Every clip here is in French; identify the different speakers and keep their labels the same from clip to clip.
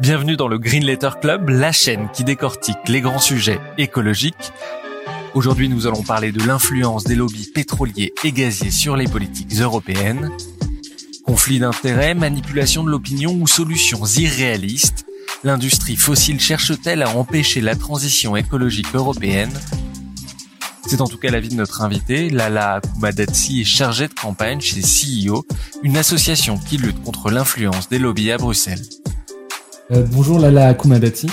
Speaker 1: Bienvenue dans le Green Letter Club, la chaîne qui décortique les grands sujets écologiques. Aujourd'hui, nous allons parler de l'influence des lobbies pétroliers et gaziers sur les politiques européennes. Conflits d'intérêts, manipulation de l'opinion ou solutions irréalistes, l'industrie fossile cherche-t-elle à empêcher la transition écologique européenne? C'est en tout cas l'avis de notre invité. Lala Kumadatsi est chargée de campagne chez CEO, une association qui lutte contre l'influence des lobbies à Bruxelles.
Speaker 2: Euh, bonjour Lala Akumadati.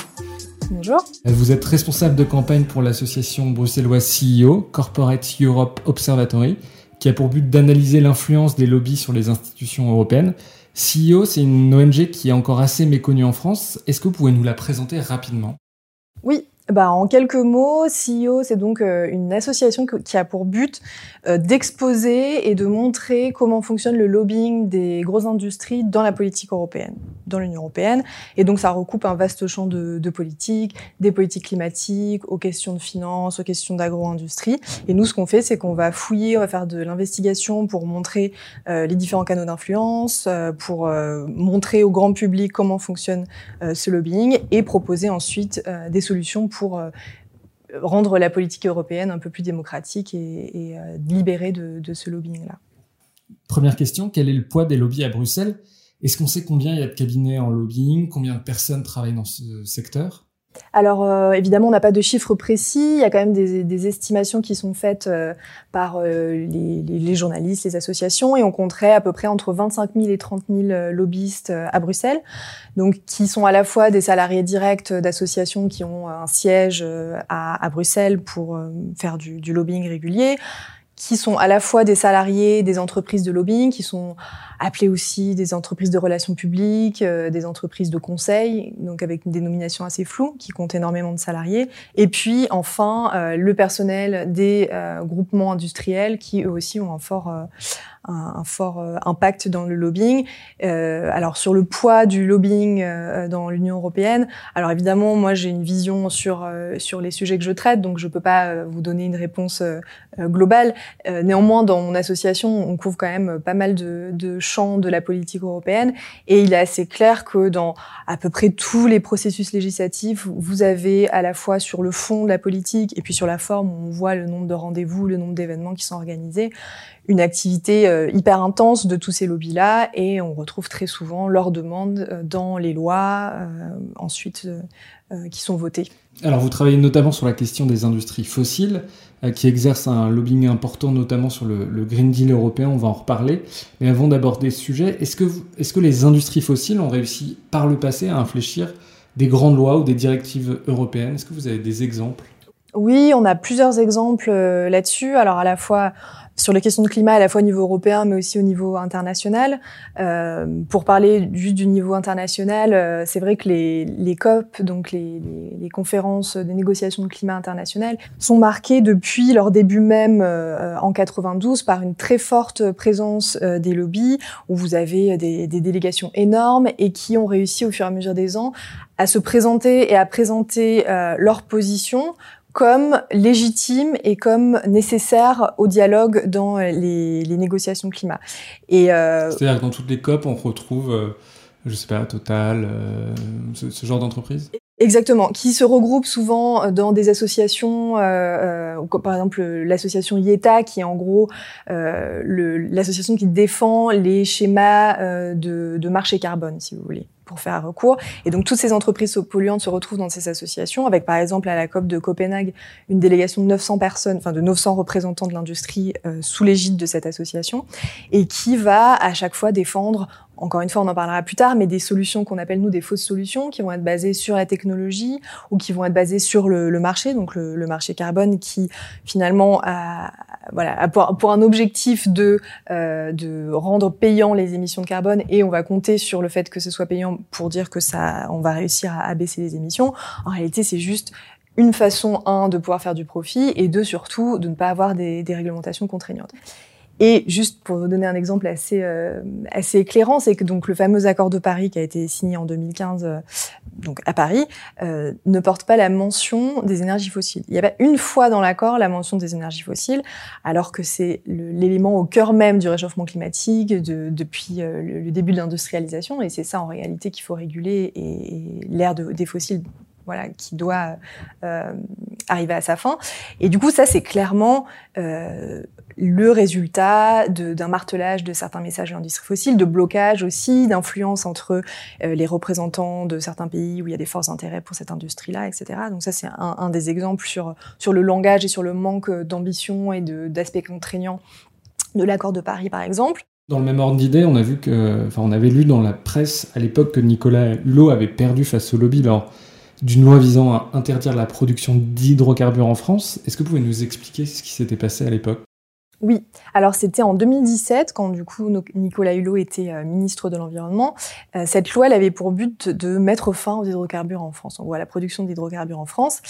Speaker 3: Bonjour.
Speaker 2: Euh, vous êtes responsable de campagne pour l'association bruxelloise CEO, Corporate Europe Observatory, qui a pour but d'analyser l'influence des lobbies sur les institutions européennes. CEO, c'est une ONG qui est encore assez méconnue en France. Est-ce que vous pouvez nous la présenter rapidement?
Speaker 3: Oui, bah, en quelques mots, CEO, c'est donc euh, une association qui a pour but euh, d'exposer et de montrer comment fonctionne le lobbying des grosses industries dans la politique européenne, dans l'Union européenne. Et donc, ça recoupe un vaste champ de, de politiques, des politiques climatiques, aux questions de finances, aux questions d'agro-industrie. Et nous, ce qu'on fait, c'est qu'on va fouiller, on va faire de l'investigation pour montrer euh, les différents canaux d'influence, pour montrer au grand public comment fonctionne ce lobbying et proposer ensuite des solutions pour euh, rendre la politique européenne un peu plus démocratique et, euh, libérée de, de ce lobbying-là.
Speaker 2: Première question, quel est le poids des lobbies à Bruxelles? Est-ce qu'on sait combien il y a de cabinets en lobbying? Combien de personnes travaillent dans ce secteur?
Speaker 3: Alors euh, évidemment, on n'a pas de chiffres précis. Il y a quand même des, estimations qui sont faites euh, par euh, les, journalistes, les associations, et on compterait à peu près entre 25 000 et 30 000 lobbyistes à Bruxelles, donc qui sont à la fois des salariés directs d'associations qui ont un siège à, Bruxelles pour faire du lobbying régulier, qui sont à la fois des salariés des entreprises de lobbying, qui sont appelés aussi des entreprises de relations publiques, euh, des entreprises de conseil, donc avec une dénomination assez floue, qui compte énormément de salariés. Et puis enfin, euh, le personnel des euh, groupements industriels, qui eux aussi ont un fort un, fort euh, impact dans le lobbying. Euh, alors sur le poids du lobbying euh, dans l'Union européenne, alors évidemment moi j'ai une vision sur sur les sujets que je traite, donc je peux pas vous donner une réponse globale. néanmoins dans mon association on couvre quand même pas mal de, de champs de la politique européenne et il est assez clair que dans à peu près tous les processus législatifs, vous avez à la fois sur le fond de la politique et puis sur la forme on voit le nombre de rendez-vous, le nombre d'événements qui sont organisés, une activité euh, hyper intense de tous ces lobbies-là et on retrouve très souvent leurs demandes euh, dans les lois euh, ensuite qui sont votées.
Speaker 2: Alors vous travaillez notamment sur la question des industries fossiles qui exercent un lobbying important notamment sur le, Green Deal européen, on va en reparler. Mais avant d'aborder ce sujet, est-ce que, est-ce que les industries fossiles ont réussi par le passé à infléchir des grandes lois ou des directives européennes? Est-ce que vous avez des exemples?
Speaker 3: Oui, on a plusieurs exemples là-dessus. Alors à la fois sur les questions de climat à la fois au niveau européen mais aussi au niveau international. Euh, pour parler juste du niveau international, euh, c'est vrai que les, COP, donc les, les, les, conférences des négociations de climat international, sont marquées depuis leur début même euh, en 92 par une très forte présence euh, des lobbies où vous avez des, délégations énormes et qui ont réussi au fur et à mesure des ans à se présenter et à présenter leur position comme légitime et comme nécessaire au dialogue dans les, les négociations climat.
Speaker 2: Et euh... c'est-à-dire que dans toutes les COP, on retrouve, euh, je sais pas, Total, euh, ce, ce, genre d'entreprise?
Speaker 3: Exactement, qui se regroupent souvent dans des associations, euh, euh par exemple l'association IETA, qui est en gros euh, l'association qui défend les schémas euh, de, de marché carbone, si vous voulez pour faire recours. Et donc toutes ces entreprises polluantes se retrouvent dans ces associations, avec par exemple à la COP de Copenhague une délégation de 900 personnes, enfin de 900 représentants de l'industrie euh, sous l'égide de cette association, et qui va à chaque fois défendre encore une fois, on en parlera plus tard, mais des solutions qu'on appelle nous des fausses solutions, qui vont être basées sur la technologie ou qui vont être basées sur le, marché, donc le, marché carbone, qui finalement a, voilà, pour, un objectif de, euh, de rendre payant les émissions de carbone, et on va compter sur le fait que ce soit payant pour dire que ça, on va réussir à, à baisser les émissions. En réalité, c'est juste une façon, un, de pouvoir faire du profit, et deux, surtout, de ne pas avoir des, des réglementations contraignantes. Et juste pour vous donner un exemple assez, euh, assez éclairant, c'est que donc le fameux accord de Paris qui a été signé en 2015 euh, donc à Paris euh, ne porte pas la mention des énergies fossiles. Il y a pas une fois dans l'accord la mention des énergies fossiles, alors que c'est l'élément au cœur même du réchauffement climatique de, depuis le, début de l'industrialisation, et c'est ça en réalité qu'il faut réguler, et, l'ère de, des fossiles voilà, qui doit euh, arriver à sa fin. Et du coup, ça, c'est clairement euh, le résultat d'un martelage de certains messages de l'industrie fossile, de blocage aussi, d'influence entre euh, les représentants de certains pays où il y a des forts intérêts pour cette industrie-là, etc. Donc ça, c'est un, des exemples sur, sur le langage et sur le manque d'ambition et d'aspects contraignants de l'accord de Paris, par exemple.
Speaker 4: Dans le même ordre d'idée, on a vu que, enfin, on avait lu dans la presse à l'époque que Nicolas Hulot avait perdu face au lobby. Alors, d'une loi visant à interdire la production d'hydrocarbures en France. Est-ce que vous pouvez nous expliquer ce qui s'était passé à l'époque?
Speaker 3: Oui, alors c'était en 2017 quand du coup Nicolas Hulot était euh, ministre de l'Environnement. Euh, cette loi elle avait pour but de mettre fin aux hydrocarbures en France, on voit la production d'hydrocarbures en France.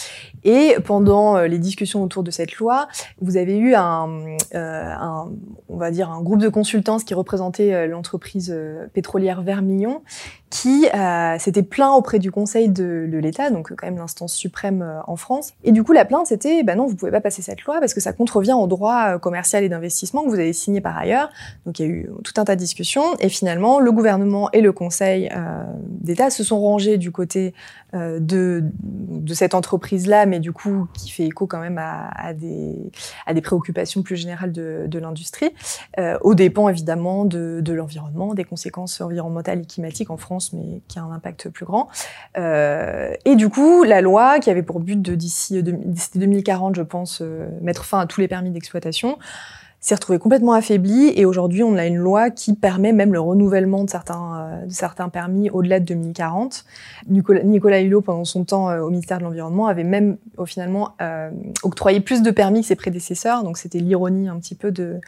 Speaker 3: Et pendant euh, les discussions autour de cette loi, vous avez eu un, on va dire un groupe de consultants qui représentait l'entreprise pétrolière Vermillon qui s'était plaint auprès du Conseil de, l'État, donc quand même l'instance suprême en France. Et du coup, la plainte, c'était, ben non, vous pouvez pas passer cette loi parce que ça contrevient au droit commercial d'investissement que vous avez signé par ailleurs. Donc il y a eu tout un tas de discussions. Et finalement, le gouvernement et le Conseil euh, d'État se sont rangés du côté euh, de, de cette entreprise-là, mais du coup qui fait écho quand même à, à, des, à des préoccupations plus générales de, de l'industrie, euh, au dépens évidemment de, de l'environnement, des conséquences environnementales et climatiques en France mais qui a un impact plus grand. Euh, et du coup, la loi, qui avait pour but de d'ici 2040, je pense, euh, mettre fin à tous les permis d'exploitation, s'est retrouvée complètement affaiblie et aujourd'hui on a une loi qui permet même le renouvellement de certains, euh, de certains permis au-delà de 2040. Nicolas, Hulot, pendant son temps au ministère de l'Environnement, avait même au finalement euh, octroyé plus de permis que ses prédécesseurs, donc c'était l'ironie un petit peu de,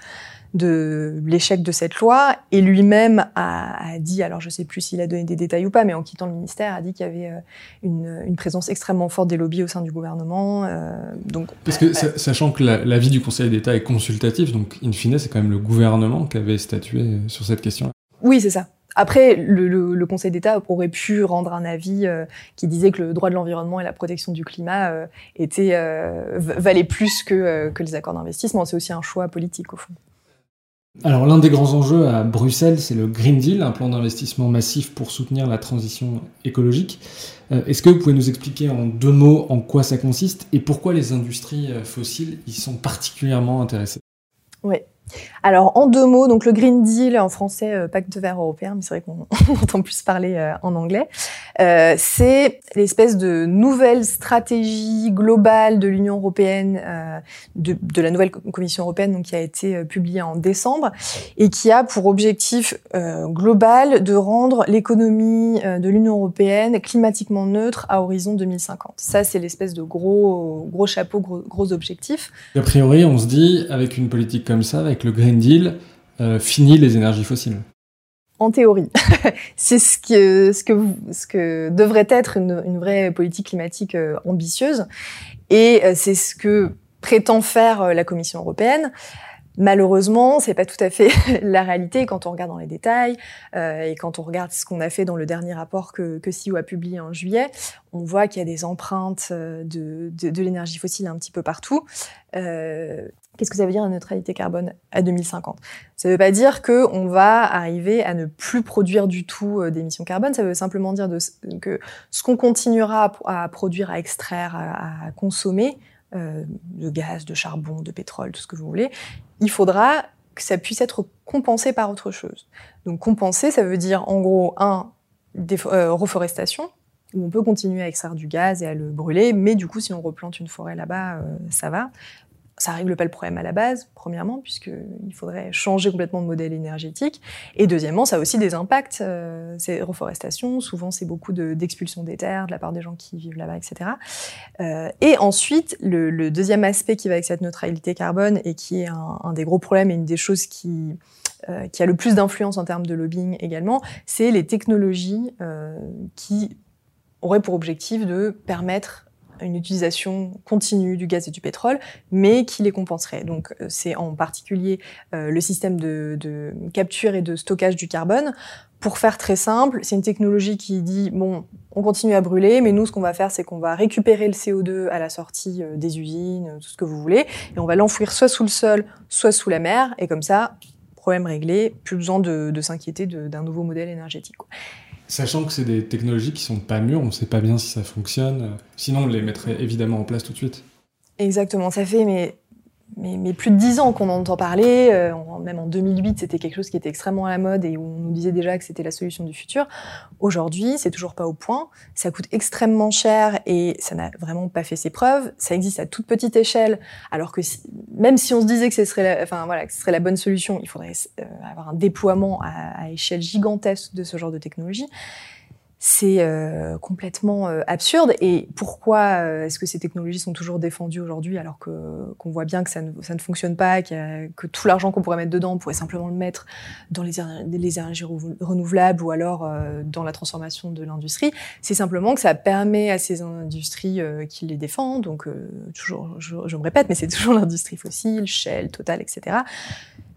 Speaker 3: de l'échec de cette loi et lui-même a, dit, alors je sais plus s'il a donné des détails ou pas, mais en quittant le ministère, a dit qu'il y avait euh, une, une, présence extrêmement forte des lobbies au sein du gouvernement. Euh, donc,
Speaker 4: Parce que sachant que l'avis du Conseil d'État est consultatif, donc in fine c'est quand même le gouvernement qui avait statué sur cette question.
Speaker 3: Oui, c'est ça. Après, le, le, le Conseil d'État aurait pu rendre un avis euh, qui disait que le droit de l'environnement et la protection du climat euh, euh, valaient plus que, que les accords d'investissement. C'est aussi un choix politique, au fond.
Speaker 4: Alors l'un des grands enjeux à Bruxelles, c'est le Green Deal, un plan d'investissement massif pour soutenir la transition écologique. Euh, est-ce que vous pouvez nous expliquer en deux mots en quoi ça consiste et pourquoi les industries euh, fossiles y sont particulièrement intéressées?
Speaker 3: Oui. Alors, en deux mots, donc le Green Deal, en français, euh, pacte vert européen, mais c'est vrai qu'on entend plus parler euh, en anglais, euh, c'est l'espèce de nouvelle stratégie globale de l'Union européenne, de, la nouvelle Commission européenne, donc qui a été publiée en décembre, et qui a pour objectif global de rendre l'économie de l'Union européenne climatiquement neutre à horizon 2050. Ça, c'est l'espèce de gros, gros chapeau, gros, objectif.
Speaker 4: A priori, on se dit, avec une politique comme ça, avec le Green Deal, euh, finit les énergies fossiles
Speaker 3: en théorie. c'est ce que, ce, que devrait être une, vraie politique climatique euh, ambitieuse. Et euh, c'est ce que prétend faire euh, la Commission européenne. Malheureusement, c'est pas tout à fait la réalité quand on regarde dans les détails euh, et quand on regarde ce qu'on a fait dans le dernier rapport que, que CIO a publié en juillet, on voit qu'il y a des empreintes de, l'énergie fossile un petit peu partout. Euh, Qu'est-ce que ça veut dire la neutralité carbone à 2050 Ça ne veut pas dire que on va arriver à ne plus produire du tout euh, d'émissions carbone. Ça veut simplement dire que ce qu'on continuera à, produire, à extraire, à, consommer, euh, de gaz, de charbon, de pétrole, tout ce que vous voulez, il faudra que ça puisse être compensé par autre chose. Donc compenser, ça veut dire en gros un des, euh, reforestation où on peut continuer à extraire du gaz et à le brûler, mais du coup si on replante une forêt là-bas, ça va ça règle pas le problème à la base, premièrement, puisqu'il faudrait changer complètement de modèle énergétique. Et deuxièmement, ça a aussi des impacts. Euh, c'est reforestation, souvent c'est beaucoup d'expulsion des terres de la part des gens qui vivent là-bas, etc. Euh, et ensuite, le, deuxième aspect qui va avec cette neutralité carbone et qui est un, des gros problèmes et une des choses qui, euh, qui a le plus d'influence en termes de lobbying également, c'est les technologies qui auraient pour objectif de permettre une utilisation continue du gaz et du pétrole, mais qui les compenserait. Donc euh, c'est en particulier euh, le système de, de, capture et de stockage du carbone. Pour faire très simple, c'est une technologie qui dit bon, on continue à brûler, mais nous ce qu'on va faire, c'est qu'on va récupérer le CO2 à la sortie euh, des usines, tout ce que vous voulez, et on va l'enfouir soit sous le sol, soit sous la mer, et comme ça, problème réglé, plus besoin de, de s'inquiéter d'un nouveau modèle énergétique.
Speaker 2: Sachant que c'est des technologies qui sont pas mûres, on ne sait pas bien si ça fonctionne. Sinon, on les mettrait évidemment en place tout de suite.
Speaker 3: Exactement, ça fait mais plus de dix ans qu'on en entend parler. Euh, même en 2008, c'était quelque chose qui était extrêmement à la mode et où on nous disait déjà que c'était la solution du futur. Aujourd'hui, c'est toujours pas au point. Ça coûte extrêmement cher et ça n'a vraiment pas fait ses preuves. Ça existe à toute petite échelle, alors que même si on se disait que ce serait, la, enfin voilà, que ce serait la bonne solution, il faudrait euh, avoir un déploiement à, à échelle gigantesque de ce genre de technologie c'est euh, complètement euh, absurde. Et pourquoi euh, est-ce que ces technologies sont toujours défendues aujourd'hui alors qu'on voit bien que ça ne, fonctionne pas, que tout l'argent qu'on pourrait mettre dedans, on pourrait simplement le mettre dans les, énergies renouvelables ou alors dans la transformation de l'industrie? C'est simplement que ça permet à ces industries qui les défendent, donc toujours, je, me répète, mais c'est toujours l'industrie fossile, Shell, Total, etc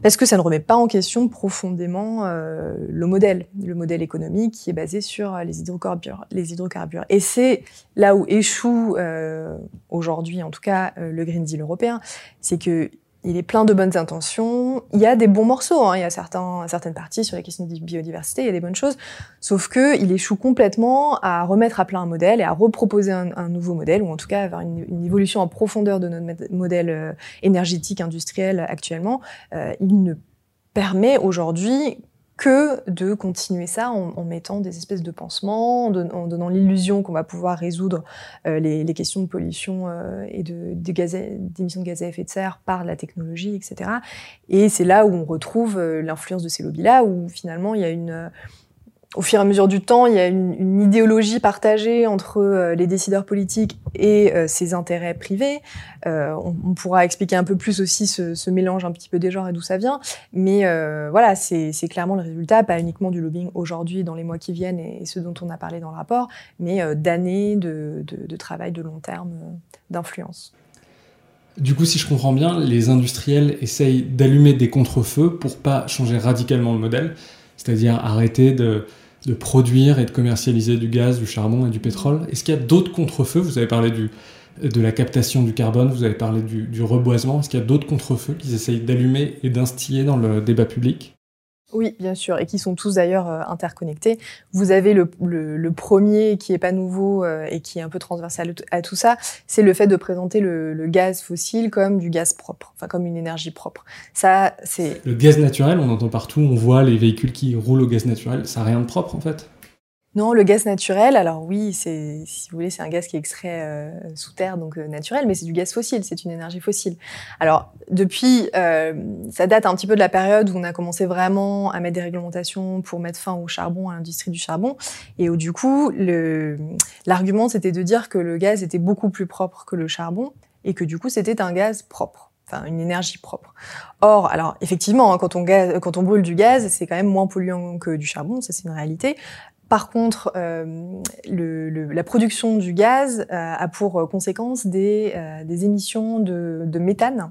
Speaker 3: parce que ça ne remet pas en question profondément euh, le modèle, le modèle économique qui est basé sur les hydrocarbures. Les hydrocarbures. Et c'est là où échoue euh, aujourd'hui, en tout cas, euh, le Green Deal européen, c'est que il est plein de bonnes intentions. Il y a des bons morceaux. Hein. Il y a certaines parties sur les questions de biodiversité. Il y a des bonnes choses. Sauf que il échoue complètement à remettre à plat un modèle et à reproposer un, nouveau modèle, ou en tout cas avoir une, une, évolution en profondeur de notre modèle euh, énergétique industriel actuellement. Euh, il ne permet aujourd'hui que de continuer ça en, mettant des espèces de pansements, en, donnant l'illusion qu'on va pouvoir résoudre euh, les, questions de pollution euh, et de, d'émissions de, gaz à effet de serre par la technologie, etc. Et c'est là où on retrouve euh, l'influence de ces lobbies-là, où finalement il y a une au fur et à mesure du temps, il y a une, idéologie partagée entre euh, les décideurs politiques et euh, ses intérêts privés. Euh, on, pourra expliquer un peu plus aussi ce, mélange un petit peu des genres et d'où ça vient. Mais euh, voilà, c'est clairement le résultat, pas uniquement du lobbying aujourd'hui, dans les mois qui viennent et, ce dont on a parlé dans le rapport, mais d'années de, travail de long terme d'influence.
Speaker 2: Du coup, si je comprends bien, les industriels essayent d'allumer des contre-feux pour pas changer radicalement le modèle c'est-à-dire arrêter de, produire et de commercialiser du gaz, du charbon et du pétrole. Est-ce qu'il y a d'autres contre-feux? Vous avez parlé de la captation du carbone, vous avez parlé du, du reboisement. Est-ce qu'il y a d'autres contre-feux qu'ils essayent d'allumer et d'instiller dans le débat public?
Speaker 3: Oui, bien sûr, et qui sont tous d'ailleurs euh, interconnectés. Vous avez le, le, le, premier qui est pas nouveau euh, et qui est un peu transversal à tout ça, c'est le fait de présenter le, le, gaz fossile comme du gaz propre, enfin comme une énergie propre. Ça, c'est
Speaker 2: le gaz naturel. On entend partout, on voit les véhicules qui roulent au gaz naturel. Ça n'a rien de propre en fait.
Speaker 3: Non, le gaz naturel, alors oui, c'est, si vous voulez, un gaz qui est extrait euh, sous terre, donc euh, naturel, mais c'est du gaz fossile, c'est une énergie fossile. Alors, depuis, euh, ça date un petit peu de la période où on a commencé vraiment à mettre des réglementations pour mettre fin au charbon, à l'industrie du charbon, et où du coup, l'argument c'était de dire que le gaz était beaucoup plus propre que le charbon, et que du coup, c'était un gaz propre enfin une énergie propre. Or, alors effectivement, hein, quand on, quand on brûle du gaz, c'est quand même moins polluant que du charbon, ça c'est une réalité. Par contre, euh, la production du gaz euh, a pour conséquence des, euh, émissions de, méthane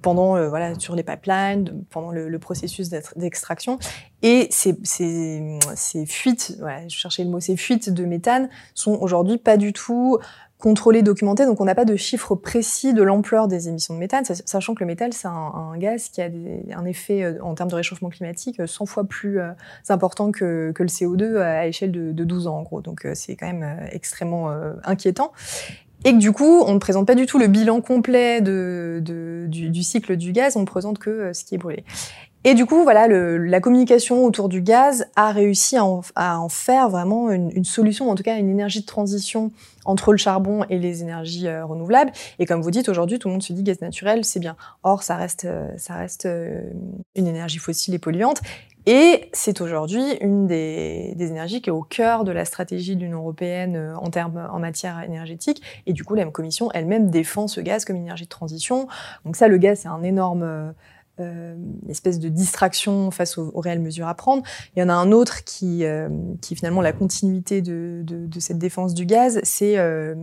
Speaker 3: pendant euh, voilà sur les pipelines, pendant le, processus d'extraction. Et ces fuites, voilà, je cherchais le mot, ces fuites de méthane sont aujourd'hui pas du tout contrôlé, documenté, donc on n'a pas de chiffre précis de l'ampleur des émissions de méthane, sachant que le méthane, c'est un, gaz qui a un effet euh, en termes de réchauffement climatique 100 fois plus euh, important que, le CO2 à échelle de, de 12 ans en gros, donc euh, c'est quand même extrêmement inquiétant. Et que du coup, on ne présente pas du tout le bilan complet du, cycle du gaz, on ne présente que ce qui est brûlé. Et du coup, voilà, le, la communication autour du gaz a réussi à en, à en faire vraiment une, une, solution, en tout cas une énergie de transition entre le charbon et les énergies euh, renouvelables. Et comme vous dites, aujourd'hui, tout le monde se dit gaz naturel, c'est bien. Or, ça reste, euh, ça reste euh, une énergie fossile et polluante. Et c'est aujourd'hui une des, des, énergies qui est au cœur de la stratégie de l'Union européenne en termes en matière énergétique. Et du coup, la Commission elle-même défend ce gaz comme énergie de transition. Donc ça, le gaz, c'est un énorme euh, espèce de distraction face aux, aux, réelles mesures à prendre. Il y en a un autre qui, euh, qui est finalement la continuité de, de, de cette défense du gaz, c'est euh,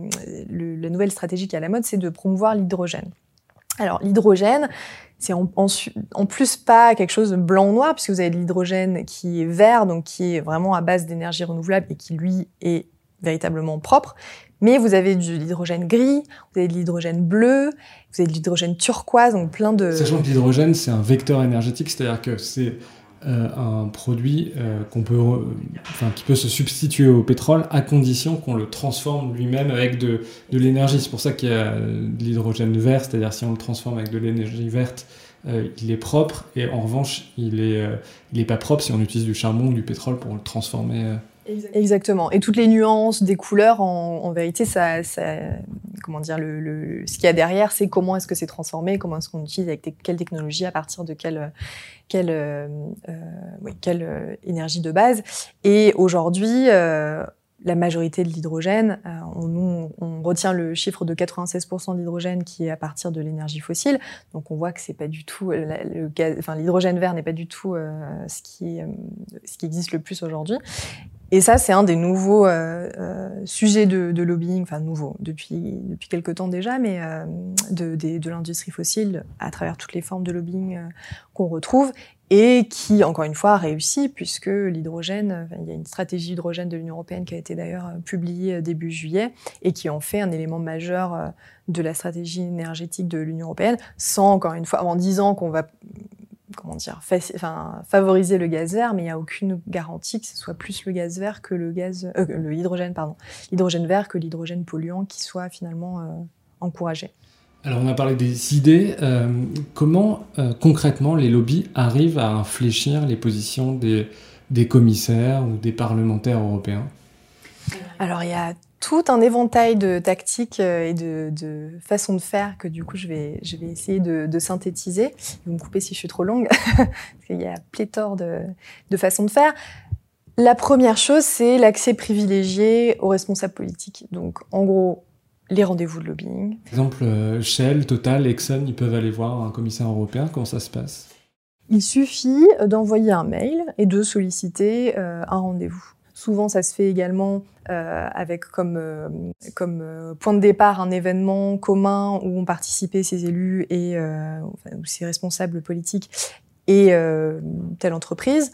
Speaker 3: la nouvelle stratégie qui est à la mode, c'est de promouvoir l'hydrogène. Alors l'hydrogène, c'est en, en, en, plus pas quelque chose de blanc ou noir, puisque vous avez de l'hydrogène qui est vert, donc qui est vraiment à base d'énergie renouvelable et qui lui est véritablement propre. Mais vous avez de l'hydrogène gris, vous avez de l'hydrogène bleu, vous avez de l'hydrogène turquoise, donc plein de...
Speaker 2: Sachant que l'hydrogène, c'est un vecteur énergétique, c'est-à-dire que c'est euh, un produit euh, peut, euh, enfin, qui peut se substituer au pétrole à condition qu'on le transforme lui-même avec de, de l'énergie. C'est pour ça qu'il y a de l'hydrogène vert, c'est-à-dire si on le transforme avec de l'énergie verte, il est propre, et en revanche, il n'est il pas propre si on utilise du charbon ou du pétrole pour le transformer.
Speaker 3: Exactement. Et toutes les nuances des couleurs, en, vérité, ça, ça, comment dire, le, le ce qu'il y a derrière, c'est comment est-ce que c'est transformé, comment est-ce qu'on utilise avec quelle technologie, à partir de quelle, quelle, euh, oui, quelle euh, énergie de base. Et aujourd'hui, euh, la majorité de l'hydrogène, euh, on, on, retient le chiffre de 96% d'hydrogène qui est à partir de l'énergie fossile. Donc on voit que c'est pas du tout gaz, enfin l'hydrogène vert n'est pas du tout euh, ce qui ce qui existe le plus aujourd'hui. Et ça, c'est un des nouveaux euh, euh, sujets de, lobbying, enfin nouveau depuis depuis quelques temps déjà, mais euh, de, l'industrie fossile à travers toutes les formes de lobbying qu'on retrouve et qui, encore une fois, a réussi puisque l'hydrogène, il y a une stratégie hydrogène de l'Union européenne qui a été d'ailleurs publiée début juillet et qui en fait un élément majeur de la stratégie énergétique de l'Union européenne, sans encore une fois en disant qu'on va comment dire, enfin, favoriser le gaz vert, mais il n'y a aucune garantie que ce soit plus le gaz vert que le gaz, euh, le hydrogène, pardon, l'hydrogène vert que l'hydrogène polluant qui soit finalement euh, encouragé.
Speaker 2: Alors on a parlé des idées. Euh, comment euh, concrètement les lobbies arrivent à infléchir les positions des, des commissaires ou des parlementaires européens?
Speaker 3: Alors il y a tout un éventail de tactiques euh, et de, de façons de faire que du coup je vais, je vais essayer de, de synthétiser. Vous me coupez si je suis trop longue, parce qu'il y a pléthore de, de façons de faire. La première chose, c'est l'accès privilégié aux responsables politiques. Donc en gros, les rendez-vous de lobbying.
Speaker 2: Par exemple, euh, Shell, Total, Exxon, ils peuvent aller voir un commissaire européen. Comment ça se passe?
Speaker 3: Il suffit d'envoyer un mail et de solliciter euh, un rendez-vous. Souvent, ça se fait également euh, avec comme, euh, euh, point de départ un événement commun où ont participé ces élus et ces responsables politiques et telle entreprise.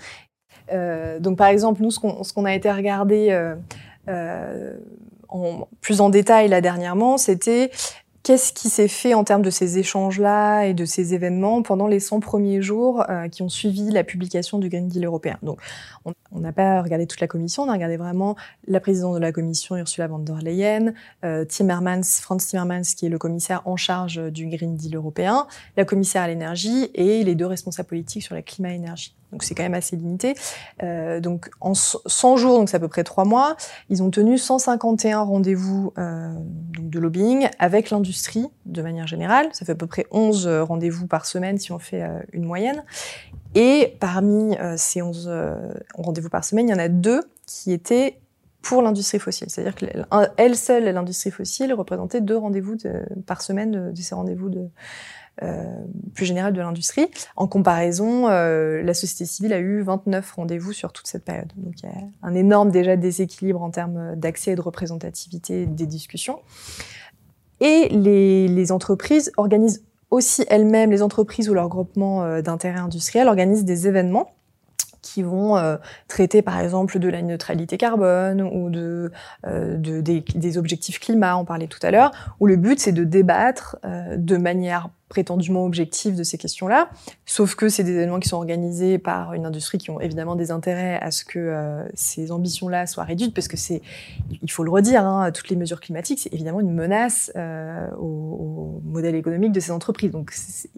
Speaker 3: donc, par exemple, nous, ce qu'on qu a été regardé plus en détail là dernièrement, c'était qu'est-ce qui s'est fait en termes de ces échanges-là et de ces événements pendant les 100 premiers jours euh, qui ont suivi la publication du Green Deal européen? Donc, on n'a pas regardé toute la commission, on a regardé vraiment la présidente de la commission, Ursula von der Leyen, euh, Timmermans, Franz Timmermans, qui est le commissaire en charge du Green Deal européen, la commissaire à l'énergie et les deux responsables politiques sur la climat-énergie. Donc c'est quand même assez limité. Euh, donc en 100 jours, donc c'est à peu près 3 mois, ils ont tenu 151 rendez-vous euh, de lobbying avec l'industrie de manière générale. Ça fait à peu près 11 rendez-vous par semaine si on fait euh, une moyenne. Et parmi euh, ces 11 euh, rendez-vous par semaine, il y en a deux qui étaient pour l'industrie fossile. C'est-à-dire qu'elle seule, l'industrie fossile, représentait deux rendez-vous par semaine de, de ces rendez-vous de, euh, plus générale de l'industrie. En comparaison, euh, la société civile a eu 29 rendez-vous sur toute cette période. Donc il y a un énorme déjà déséquilibre en termes d'accès et de représentativité des discussions. Et les, entreprises organisent aussi elles-mêmes, les entreprises ou leurs groupements euh, d'intérêt industriel organisent des événements qui vont euh, traiter par exemple de la neutralité carbone ou de, euh, de des, objectifs climat, on parlait tout à l'heure, où le but c'est de débattre euh, de manière prétendument objectif de ces questions-là, sauf que c'est des événements qui sont organisés par une industrie qui ont évidemment des intérêts à ce que euh, ces ambitions-là soient réduites, parce que c'est, il faut le redire, hein, toutes les mesures climatiques, c'est évidemment une menace euh, au, modèle économique de ces entreprises. Donc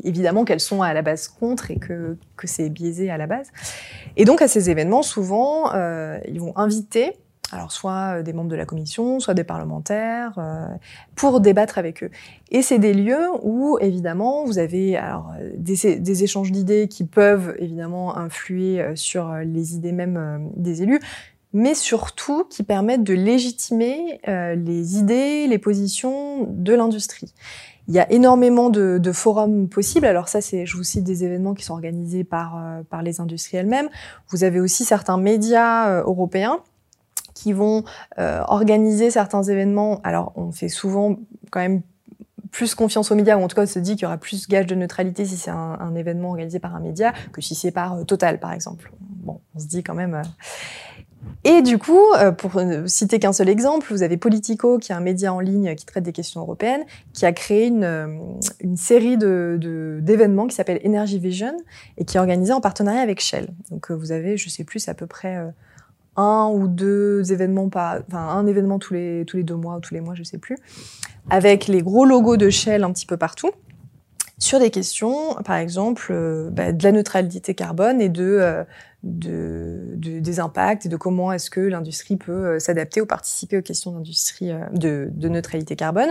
Speaker 3: évidemment qu'elles sont à la base contre et que, que c'est biaisé à la base. Et donc à ces événements, souvent, euh, ils vont inviter alors soit euh, des membres de la commission, soit des parlementaires, euh, pour débattre avec eux. Et c'est des lieux où, évidemment, vous avez alors, euh, des, des échanges d'idées qui peuvent, évidemment, influer sur les idées même des élus, mais surtout qui permettent de légitimer les idées, les positions de l'industrie. Il y a énormément de, de, forums possibles. Alors ça, c'est, je vous cite des événements qui sont organisés par, par les industriels elles-mêmes. Vous avez aussi certains médias européens qui vont euh, organiser certains événements. Alors, on fait souvent quand même plus confiance aux médias, ou en tout cas, on se dit qu'il y aura plus gage de neutralité si c'est un, événement organisé par un média que si c'est par euh, Total, par exemple. Bon, on se dit quand même. Euh... Et du coup, pour citer qu'un seul exemple, vous avez Politico, qui est un média en ligne qui traite des questions européennes, qui a créé une, série d'événements qui s'appelle Energy Vision et qui est organisé en partenariat avec Shell. Donc, vous avez, je sais plus, à peu près un ou deux événements par, enfin un événement tous les tous les deux mois ou tous les mois, je sais plus, avec les gros logos de Shell un petit peu partout sur des questions, par exemple, euh, bah, de la neutralité carbone et euh, de, de, des impacts et de comment est-ce que l'industrie peut euh, s'adapter ou participer aux questions d'industrie de, de neutralité carbone.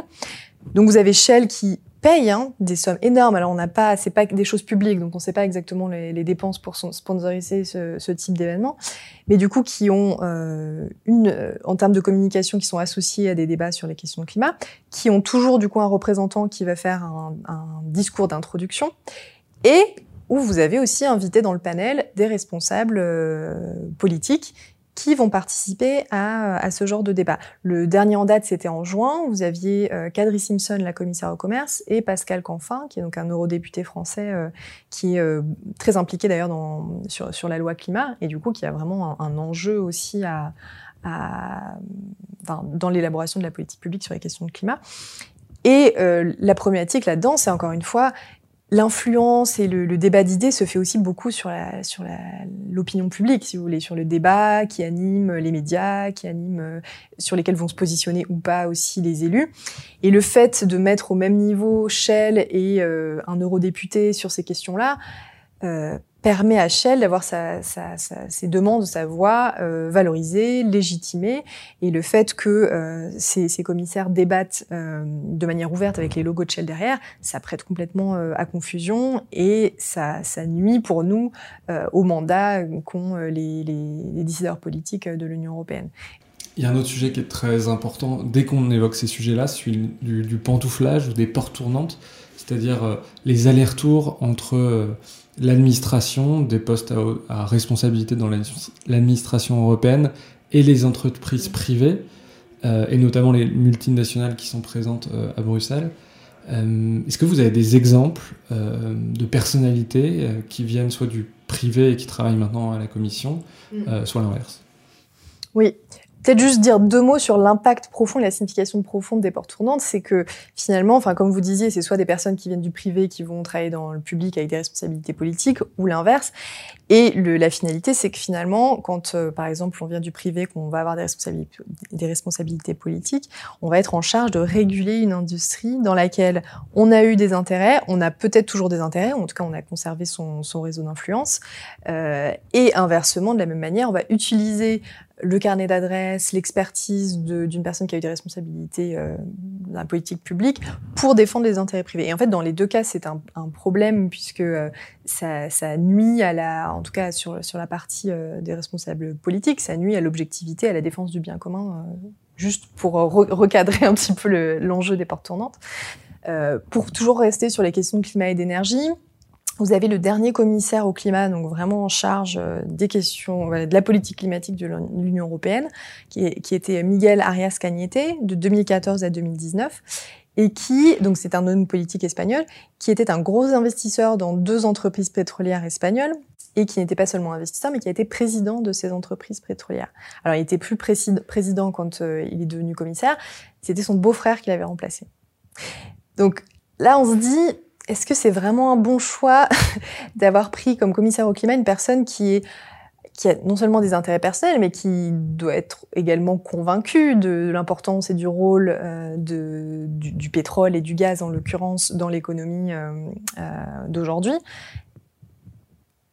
Speaker 3: Donc vous avez Shell qui paye hein, des sommes énormes. Alors on n'a pas, c'est pas des choses publiques, donc on ne sait pas exactement les, dépenses pour sponsoriser ce, type d'événement, mais du coup qui ont euh, une, euh, en termes de communication, qui sont associés à des débats sur les questions de climat, qui ont toujours du coup un représentant qui va faire un, un discours d'introduction et où vous avez aussi invité dans le panel des responsables euh, politiques qui vont participer à, à, ce genre de débat. Le dernier en date, c'était en juin. Vous aviez euh, Kadri Simpson, la commissaire au commerce, et Pascal Canfin, qui est donc un eurodéputé français euh, qui est euh, très impliqué d'ailleurs sur, sur la loi climat, et du coup qui a vraiment un, enjeu aussi à, dans l'élaboration de la politique publique sur les questions de climat. Et euh, la problématique là-dedans, c'est encore une fois L'influence et le, le débat d'idées se fait aussi beaucoup sur la sur l'opinion publique, si vous voulez, sur le débat qui anime les médias, qui anime euh, sur lesquels vont se positionner ou pas aussi les élus. Et le fait de mettre au même niveau Shell et euh, un eurodéputé sur ces questions-là euh, permet à Shell d'avoir ses demandes, sa voix euh, valorisées, légitimées, et le fait que euh, ces, commissaires débattent euh, de manière ouverte avec les logos de Shell derrière, ça prête complètement euh, à confusion et ça, nuit pour nous au mandat qu'ont les, décideurs politiques de l'Union européenne.
Speaker 2: Il y a un autre sujet qui est très important dès qu'on évoque ces sujets-là, celui du pantouflage ou des portes tournantes, c'est-à-dire les allers-retours entre l'administration, des postes à, à responsabilité dans l'administration européenne et les entreprises privées, euh, et notamment les multinationales qui sont présentes euh, à Bruxelles. Euh, Est-ce que vous avez des exemples euh, de personnalités euh, qui viennent soit du privé et qui travaillent maintenant à la Commission, mmh. soit l'inverse?
Speaker 3: Oui, Peut-être juste dire deux mots sur l'impact profond la signification profonde des portes tournantes, c'est que finalement, enfin comme vous disiez, c'est soit des personnes qui viennent du privé qui vont travailler dans le public avec des responsabilités politiques, ou l'inverse. Et la finalité, c'est que finalement, quand euh, par exemple on vient du privé, qu'on va avoir des responsabilités, politiques, on va être en charge de réguler une industrie dans laquelle on a eu des intérêts, on a peut-être toujours des intérêts, en tout cas on a conservé son, son réseau d'influence, euh, et inversement, de la même manière, on va utiliser le carnet d'adresse, l'expertise d'une personne qui a eu des responsabilités euh, dans la politique publique pour défendre les intérêts privés. Et en fait, dans les deux cas, c'est un, un, problème puisque euh, ça, ça, nuit à la, en tout cas sur, sur la partie euh, des responsables politiques, ça nuit à l'objectivité, à la défense du bien commun, euh, juste pour re recadrer un petit peu l'enjeu le, des portes tournantes. Euh, pour toujours rester sur les questions de climat et d'énergie, vous avez le dernier commissaire au climat, donc vraiment en charge euh, des questions de la politique climatique de l'Union européenne, qui, était Miguel Arias Cañete, de 2014 à 2019, et qui, donc c'est un homme politique espagnol, qui était un gros investisseur dans deux entreprises pétrolières espagnoles, et qui n'était pas seulement investisseur, mais qui a été président de ces entreprises pétrolières. Alors il était plus président quand euh, il est devenu commissaire, c'était son beau-frère qui l'avait remplacé. Donc là, on se dit, est-ce que c'est vraiment un bon choix d'avoir pris comme commissaire au climat une personne qui est qui a non seulement des intérêts personnels, mais qui doit être également convaincu de l'importance et du rôle euh, du, pétrole et du gaz, en l'occurrence, dans l'économie euh, euh, d'aujourd'hui?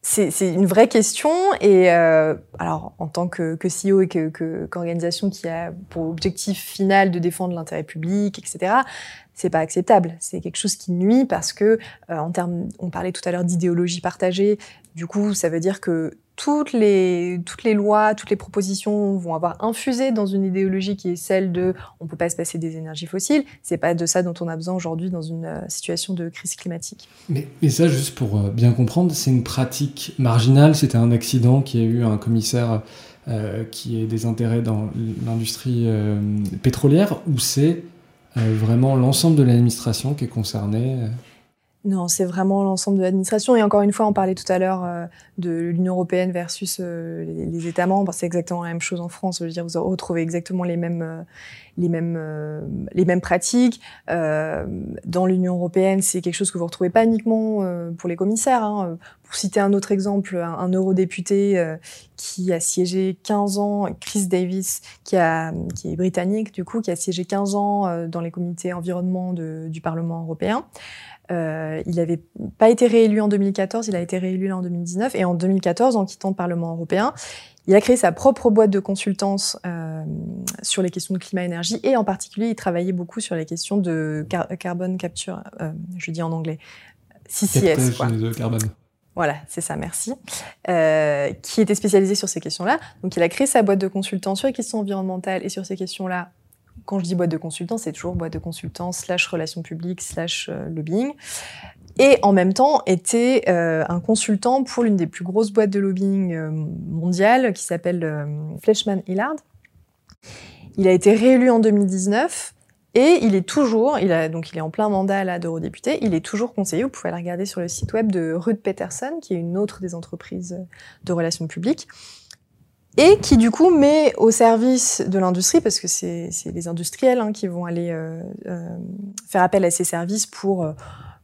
Speaker 3: C'est une vraie question et alors en tant que, CEO et qu'organisation que, qui a pour objectif final de défendre l'intérêt public, etc c'est pas acceptable. C'est quelque chose qui nuit parce que, euh, en termes, on parlait tout à l'heure d'idéologie partagée. Du coup, ça veut dire que toutes les, toutes les lois, toutes les propositions vont avoir infusé dans une idéologie qui est celle de on peut pas se passer des énergies fossiles. C'est pas de ça dont on a besoin aujourd'hui dans une euh, situation de crise climatique.
Speaker 2: Mais, ça, juste pour euh, bien comprendre, c'est une pratique marginale. C'était un accident qui a eu un commissaire qui a des intérêts dans l'industrie pétrolière ou c'est vraiment l'ensemble de l'administration qui est concernée euh.
Speaker 3: Non, c'est vraiment l'ensemble de l'administration. Et encore une fois, on parlait tout à l'heure euh, de l'Union européenne versus les, États membres. C'est exactement la même chose en France. Je veux dire, vous retrouvez exactement les mêmes, les mêmes, les mêmes pratiques. dans l'Union européenne, c'est quelque chose que vous retrouvez pas uniquement pour les commissaires. Hein. Pour citer un autre exemple, un, eurodéputé qui a siégé 15 ans, Chris Davis, qui, a, qui est britannique du coup, qui a siégé 15 ans dans les comités environnement du Parlement européen. Euh, il n'avait pas été réélu en 2014, il a été réélu là en 2019. Et en 2014, en quittant le Parlement européen, il a créé sa propre boîte de consultance euh, sur les questions de climat-énergie et en particulier, il travaillait beaucoup sur les questions de car carbone capture, euh, je dis en anglais, CCS. Quoi.
Speaker 2: De carbone.
Speaker 3: Voilà, c'est ça, merci. Euh, qui était spécialisé sur ces questions-là. Donc, il a créé sa boîte de consultance sur les questions environnementales et sur ces questions-là quand je dis boîte de consultants, c'est toujours boîte de consultants slash relations publiques slash euh, lobbying. Et en même temps, était euh, un consultant pour l'une des plus grosses boîtes de lobbying euh, mondiales qui s'appelle euh, Fleischmann Hillard. Il a été réélu en 2019 et il est toujours, donc il est en plein mandat là d'eurodéputé, il est toujours conseiller, vous pouvez le regarder sur le site web de Ruth Peterson, qui est une autre des entreprises de relations publiques et qui du coup met au service de l'industrie, parce que c'est les industriels hein, qui vont aller euh, euh, faire appel à ces services pour euh,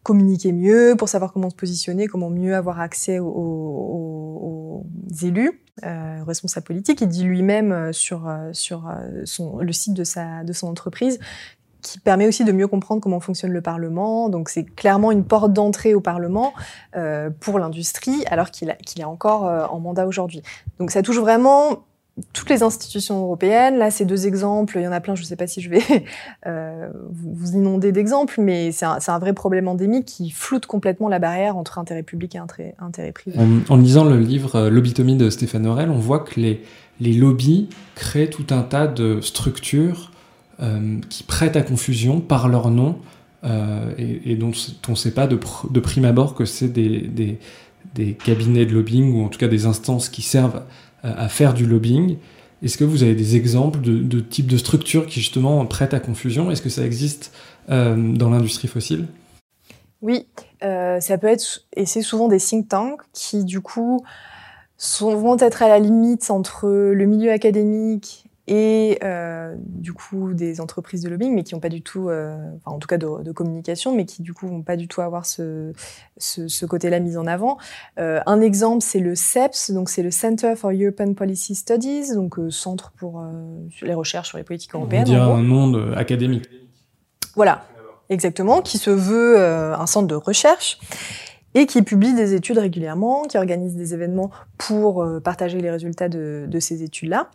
Speaker 3: communiquer mieux, pour savoir comment se positionner, comment mieux avoir accès aux, aux, élus, responsables politiques. Il dit lui-même sur, sur son, le site de, sa, de son entreprise qui permet aussi de mieux comprendre comment fonctionne le Parlement. Donc c'est clairement une porte d'entrée au Parlement euh, pour l'industrie, alors qu'il qu'il est encore euh, en mandat aujourd'hui. Donc ça touche vraiment toutes les institutions européennes. Là, ces deux exemples, il y en a plein, je ne sais pas si je vais euh, vous inonder d'exemples, mais c'est un, un, vrai problème endémique qui floute complètement la barrière entre intérêt public et intérêt, privé.
Speaker 2: En, en, lisant le livre euh, Lobbytomie de Stéphane Aurel, on voit que les, les lobbies créent tout un tas de structures qui prêtent à confusion par leur nom euh, et, dont on ne sait pas de, pr de, prime abord que c'est des, cabinets de lobbying ou en tout cas des instances qui servent à, à faire du lobbying. Est-ce que vous avez des exemples de, de types de structures qui justement prêtent à confusion? Est-ce que ça existe euh, dans l'industrie fossile?
Speaker 3: Oui, euh, ça peut être, et c'est souvent des think tanks qui du coup sont, vont être à la limite entre le milieu académique et euh, du coup des entreprises de lobbying, mais qui n'ont pas du tout, euh, enfin en tout cas de, de, communication, mais qui du coup vont pas du tout avoir ce, ce, ce côté-là mis en avant. Euh, un exemple, c'est le CEPS, donc c'est le Center for European Policy Studies, donc centre pour les recherches sur les politiques européennes.
Speaker 2: On dirait un nom académique.
Speaker 3: Voilà, exactement, qui se veut un centre de recherche et qui publie des études régulièrement, qui organise des événements pour partager les résultats de, de ces études-là.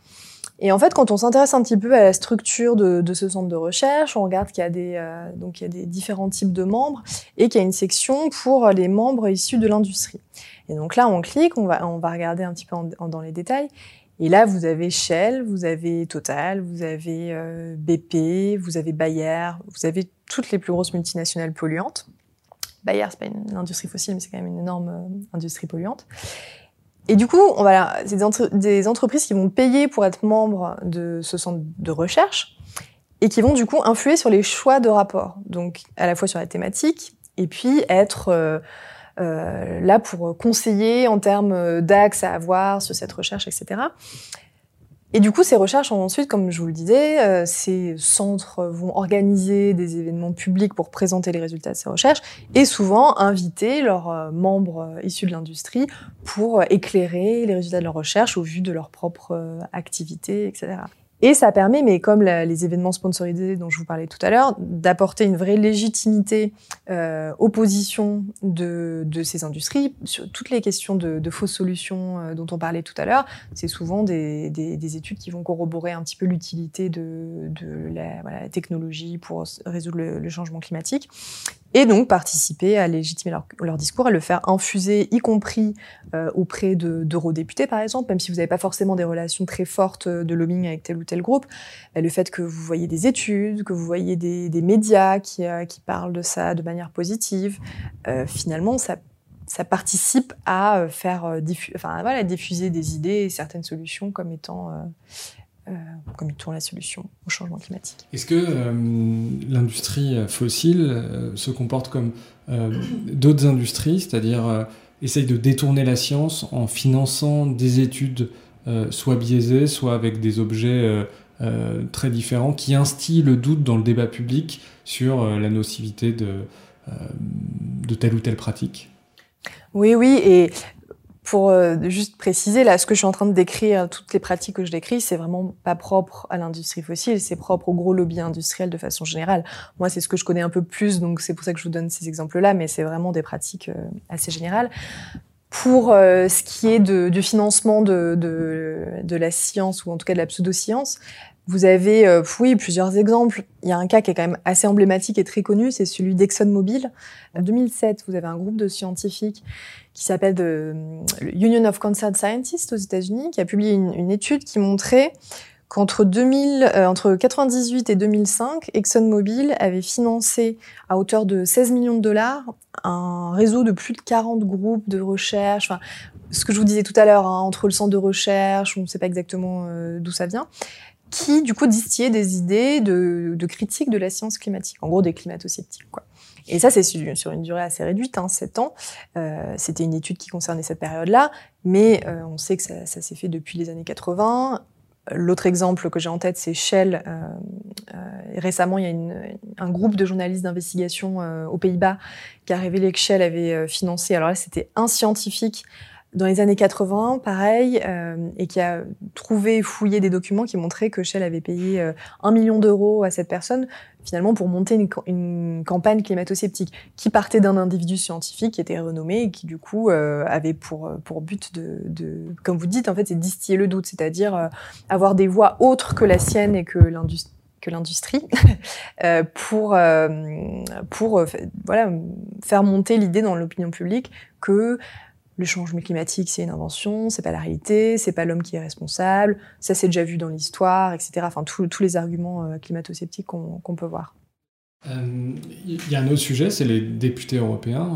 Speaker 3: Et en fait, quand on s'intéresse un petit peu à la structure de, de, ce centre de recherche, on regarde qu'il y a des euh, donc il y a des différents types de membres et qu'il y a une section pour les membres issus de l'industrie. Et donc là, on clique, on va on va regarder un petit peu en, en, dans les détails. Et là, vous avez Shell, vous avez Total, vous avez euh, BP, vous avez Bayer, vous avez toutes les plus grosses multinationales polluantes. Bayer, c'est pas une, industrie fossile, mais c'est quand même une énorme euh, industrie polluante. Et du coup, voilà, c'est des, entre des, entreprises qui vont payer pour être membres de ce centre de recherche et qui vont du coup influer sur les choix de rapport. Donc, à la fois sur la thématique et puis être euh, euh, là pour conseiller en termes d'axes à avoir sur cette recherche, etc. Et du coup, ces recherches ont ensuite, comme je vous le disais, euh, ces centres vont organiser des événements publics pour présenter les résultats de ces recherches et souvent inviter leurs euh, membres euh, issus de l'industrie pour éclairer les résultats de leurs recherches au vu de leur propre activité, etc. Et ça permet, mais comme les événements sponsorisés dont je vous parlais tout à l'heure, d'apporter une vraie légitimité euh, aux positions de, ces industries sur toutes les questions de, fausses solutions euh, dont on parlait tout à l'heure. C'est souvent des, des, des, études qui vont corroborer un petit peu l'utilité de, de la, voilà, technologie pour résoudre le, le, changement climatique et donc participer à légitimer leur, discours, à le faire infuser, y compris euh, auprès d'eurodéputés, par exemple, même si vous n'avez pas forcément des relations très fortes de lobbying avec tel ou tel groupe, bah, le fait que vous voyez des études, que vous voyez des, des médias qui, euh, qui, parlent de ça de manière positive, euh, finalement, ça, ça, participe à euh, faire euh, enfin, voilà, diffuser des idées et certaines solutions comme étant euh, comme étant la solution au changement climatique.
Speaker 2: Est-ce que euh, l'industrie fossile euh, se comporte comme d'autres industries, c'est-à-dire essaye de détourner la science en finançant des études soit biaisées, soit avec des objets très différents qui instillent le doute dans le débat public sur la nocivité de, de telle ou telle pratique?
Speaker 3: Oui, oui, et pour euh, juste préciser, là, ce que je suis en train de décrire, toutes les pratiques que je décris, c'est vraiment pas propre à l'industrie fossile, c'est propre au gros lobby industriel de façon générale. Moi, c'est ce que je connais un peu plus, donc c'est pour ça que je vous donne ces exemples-là, mais c'est vraiment des pratiques euh, assez générales. Pour euh, ce qui est de, du financement de, de, de, la science, ou en tout cas de la pseudoscience, vous avez, euh, oui, plusieurs exemples. Il y a un cas qui est quand même assez emblématique et très connu, c'est celui d'ExxonMobil. En 2007, vous avez un groupe de scientifiques qui s'appelle le Union of Concerned Scientists aux États-Unis, qui a publié une, une étude qui montrait qu'entre 2000, euh, entre 98 et 2005, ExxonMobil avait financé à hauteur de 16 millions de dollars un réseau de plus de 40 groupes de recherche. Enfin, ce que je vous disais tout à l'heure, hein, entre le centre de recherche, on ne sait pas exactement euh, d'où ça vient, qui du coup distillait des idées de, de critique de la science climatique, en gros des climato-sceptiques. Et ça, c'est sur une durée assez réduite, hein, 7 ans. Euh, C'était une étude qui concernait cette période-là, mais euh, on sait que ça, s'est fait depuis les années 80. L'autre exemple que j'ai en tête, c'est Shell. Euh, récemment, il y a un groupe de journalistes d'investigation aux Pays-Bas qui a révélé que Shell avait financé, alors là, c'était un scientifique dans les années 80, pareil, euh, et qui a trouvé, fouillé des documents qui montraient que Shell avait payé euh, un million d'euros à cette personne, finalement pour monter une, campagne climato-sceptique, qui partait d'un individu scientifique qui était renommé et qui du coup euh, avait pour, pour but de, de, comme vous dites, en fait, c'est distiller le doute, c'est-à-dire euh, avoir des voix autres que la sienne et que l'industrie que l'industrie euh, pour euh, pour voilà faire monter l'idée dans l'opinion publique que le changement climatique, c'est une invention, c'est pas la réalité, c'est pas l'homme qui est responsable, ça c'est déjà vu dans l'histoire, etc. Enfin, tous les arguments euh, climato-sceptiques qu'on qu peut voir.
Speaker 2: Il euh, y a un autre sujet, c'est les députés européens.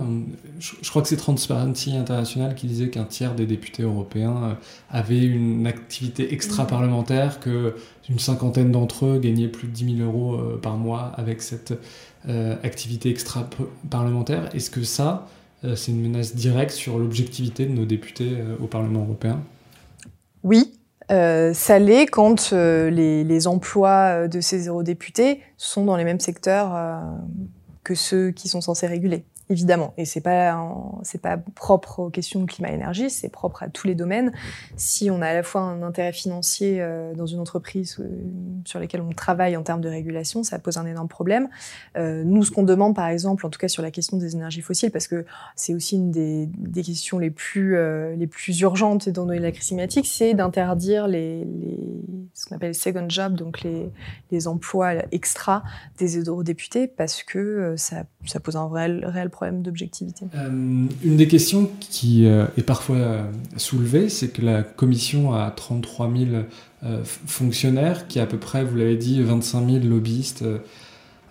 Speaker 2: Je, crois que c'est Transparency International qui disait qu'un tiers des députés européens euh, avaient une activité extra-parlementaire, que une cinquantaine d'entre eux gagnaient plus de 10 000 euros par mois avec cette activité extra-parlementaire. Est-ce que ça, c'est une menace directe sur l'objectivité de nos députés euh, au Parlement européen.
Speaker 3: Oui, euh, ça l'est quand euh, les, emplois de ces eurodéputés sont dans les mêmes secteurs euh, que ceux qui sont censés réguler évidemment. Et c'est pas c'est pas propre aux questions climat-énergie, c'est propre à tous les domaines. Si on a à la fois un intérêt financier euh, dans une entreprise euh, sur laquelle on travaille en termes de régulation, ça pose un énorme problème. Euh, nous, ce qu'on demande, par exemple, en tout cas sur la question des énergies fossiles, parce que c'est aussi une des, des, questions les plus les plus urgentes dans la crise climatique, c'est d'interdire les, les, ce qu'on appelle second jobs, donc les, les emplois extra des eurodéputés, parce que ça, ça pose un vrai réel problème d'objectivité.
Speaker 2: Euh, une des questions qui euh, est parfois euh, soulevée, c'est que la commission a 33 000 euh, fonctionnaires, qui a à peu près, vous l'avez dit, 25 000 lobbyistes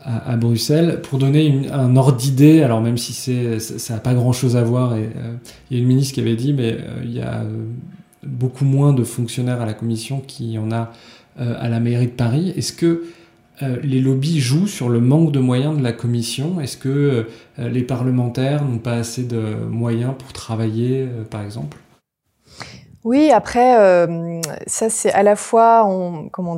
Speaker 2: à, Bruxelles. Pour donner un ordre d'idée, alors même si ça n'a pas grand-chose à voir, et il y a une ministre qui avait dit, mais il y a beaucoup moins de fonctionnaires à la commission qu'il y en a à la mairie de Paris. Est-ce que euh, les lobbies jouent sur le manque de moyens de la commission Est-ce que euh, les parlementaires n'ont pas assez de moyens pour travailler, euh, par exemple?
Speaker 3: Oui, après, ça c'est à la fois, comment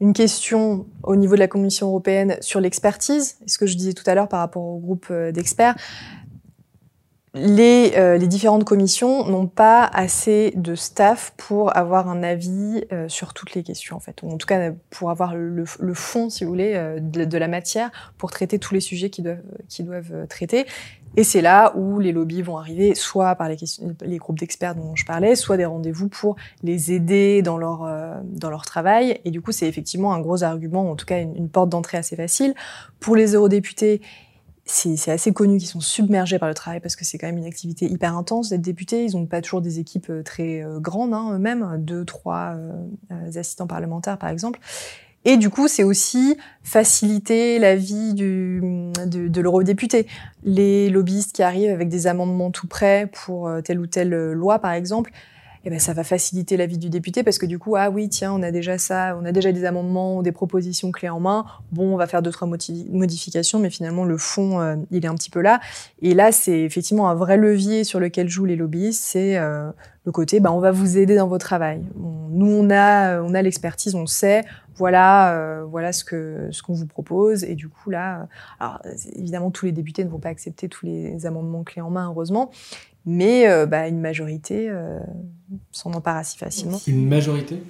Speaker 3: une question au niveau de la Commission européenne sur l'expertise, ce que je disais tout à l'heure par rapport au groupe d'experts. Les, euh, les, différentes commissions n'ont pas assez de staff pour avoir un avis sur toutes les questions, en fait, ou en tout cas pour avoir le, fond, si vous voulez, de, de, la matière pour traiter tous les sujets qui doivent, doivent traiter. Et c'est là où les lobbies vont arriver, soit par les, groupes d'experts dont je parlais, soit des rendez-vous pour les aider euh, dans leur travail. Et du coup, c'est effectivement un gros argument, en tout cas une, porte d'entrée assez facile. Pour les eurodéputés, c'est assez connu qu'ils sont submergés par le travail parce que c'est quand même une activité hyper intense d'être député. Ils n'ont pas toujours des équipes euh, très euh, grandes, hein, eux-mêmes, deux, trois assistants parlementaires par exemple. Et du coup, c'est aussi faciliter la vie de, de l'eurodéputé. Les lobbyistes qui arrivent avec des amendements tout prêts pour euh, telle ou telle euh, loi, par exemple, eh ben, ça va faciliter la vie du député parce que du coup, ah oui, tiens, on a déjà ça, on a déjà des amendements, des propositions clés en main. Bon, on va faire deux, trois modifications, mais finalement, le fond, euh, il est un petit peu là. Et là, c'est effectivement un vrai levier sur lequel jouent les lobbyistes, c'est le côté, bah, on va vous aider dans vos travail. nous, on a, on a l'expertise, on sait, voilà, euh, voilà ce que ce qu'on vous propose. Et du coup là, euh, alors évidemment tous les députés ne vont pas accepter tous les amendements clés en main, heureusement, mais euh, bah, une majorité s'en empare assez facilement.
Speaker 2: Une majorité?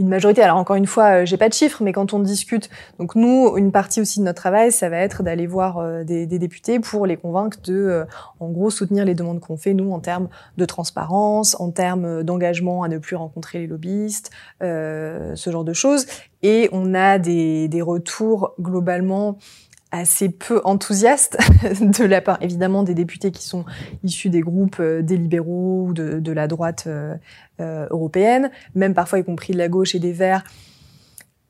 Speaker 3: Une majorité. Alors encore une fois, euh, j'ai pas de chiffres, mais quand on discute, donc nous, une partie aussi de notre travail, ça va être d'aller voir euh, des, des, députés pour les convaincre de, euh, en gros, soutenir les demandes qu'on fait nous en termes de transparence, en termes d'engagement à ne plus rencontrer les lobbyistes, ce genre de choses. Et on a des, des retours globalement assez peu enthousiaste de la part évidemment des députés qui sont issus des groupes euh, des libéraux ou de, la droite euh, euh, européenne, même parfois y compris de la gauche et des Verts.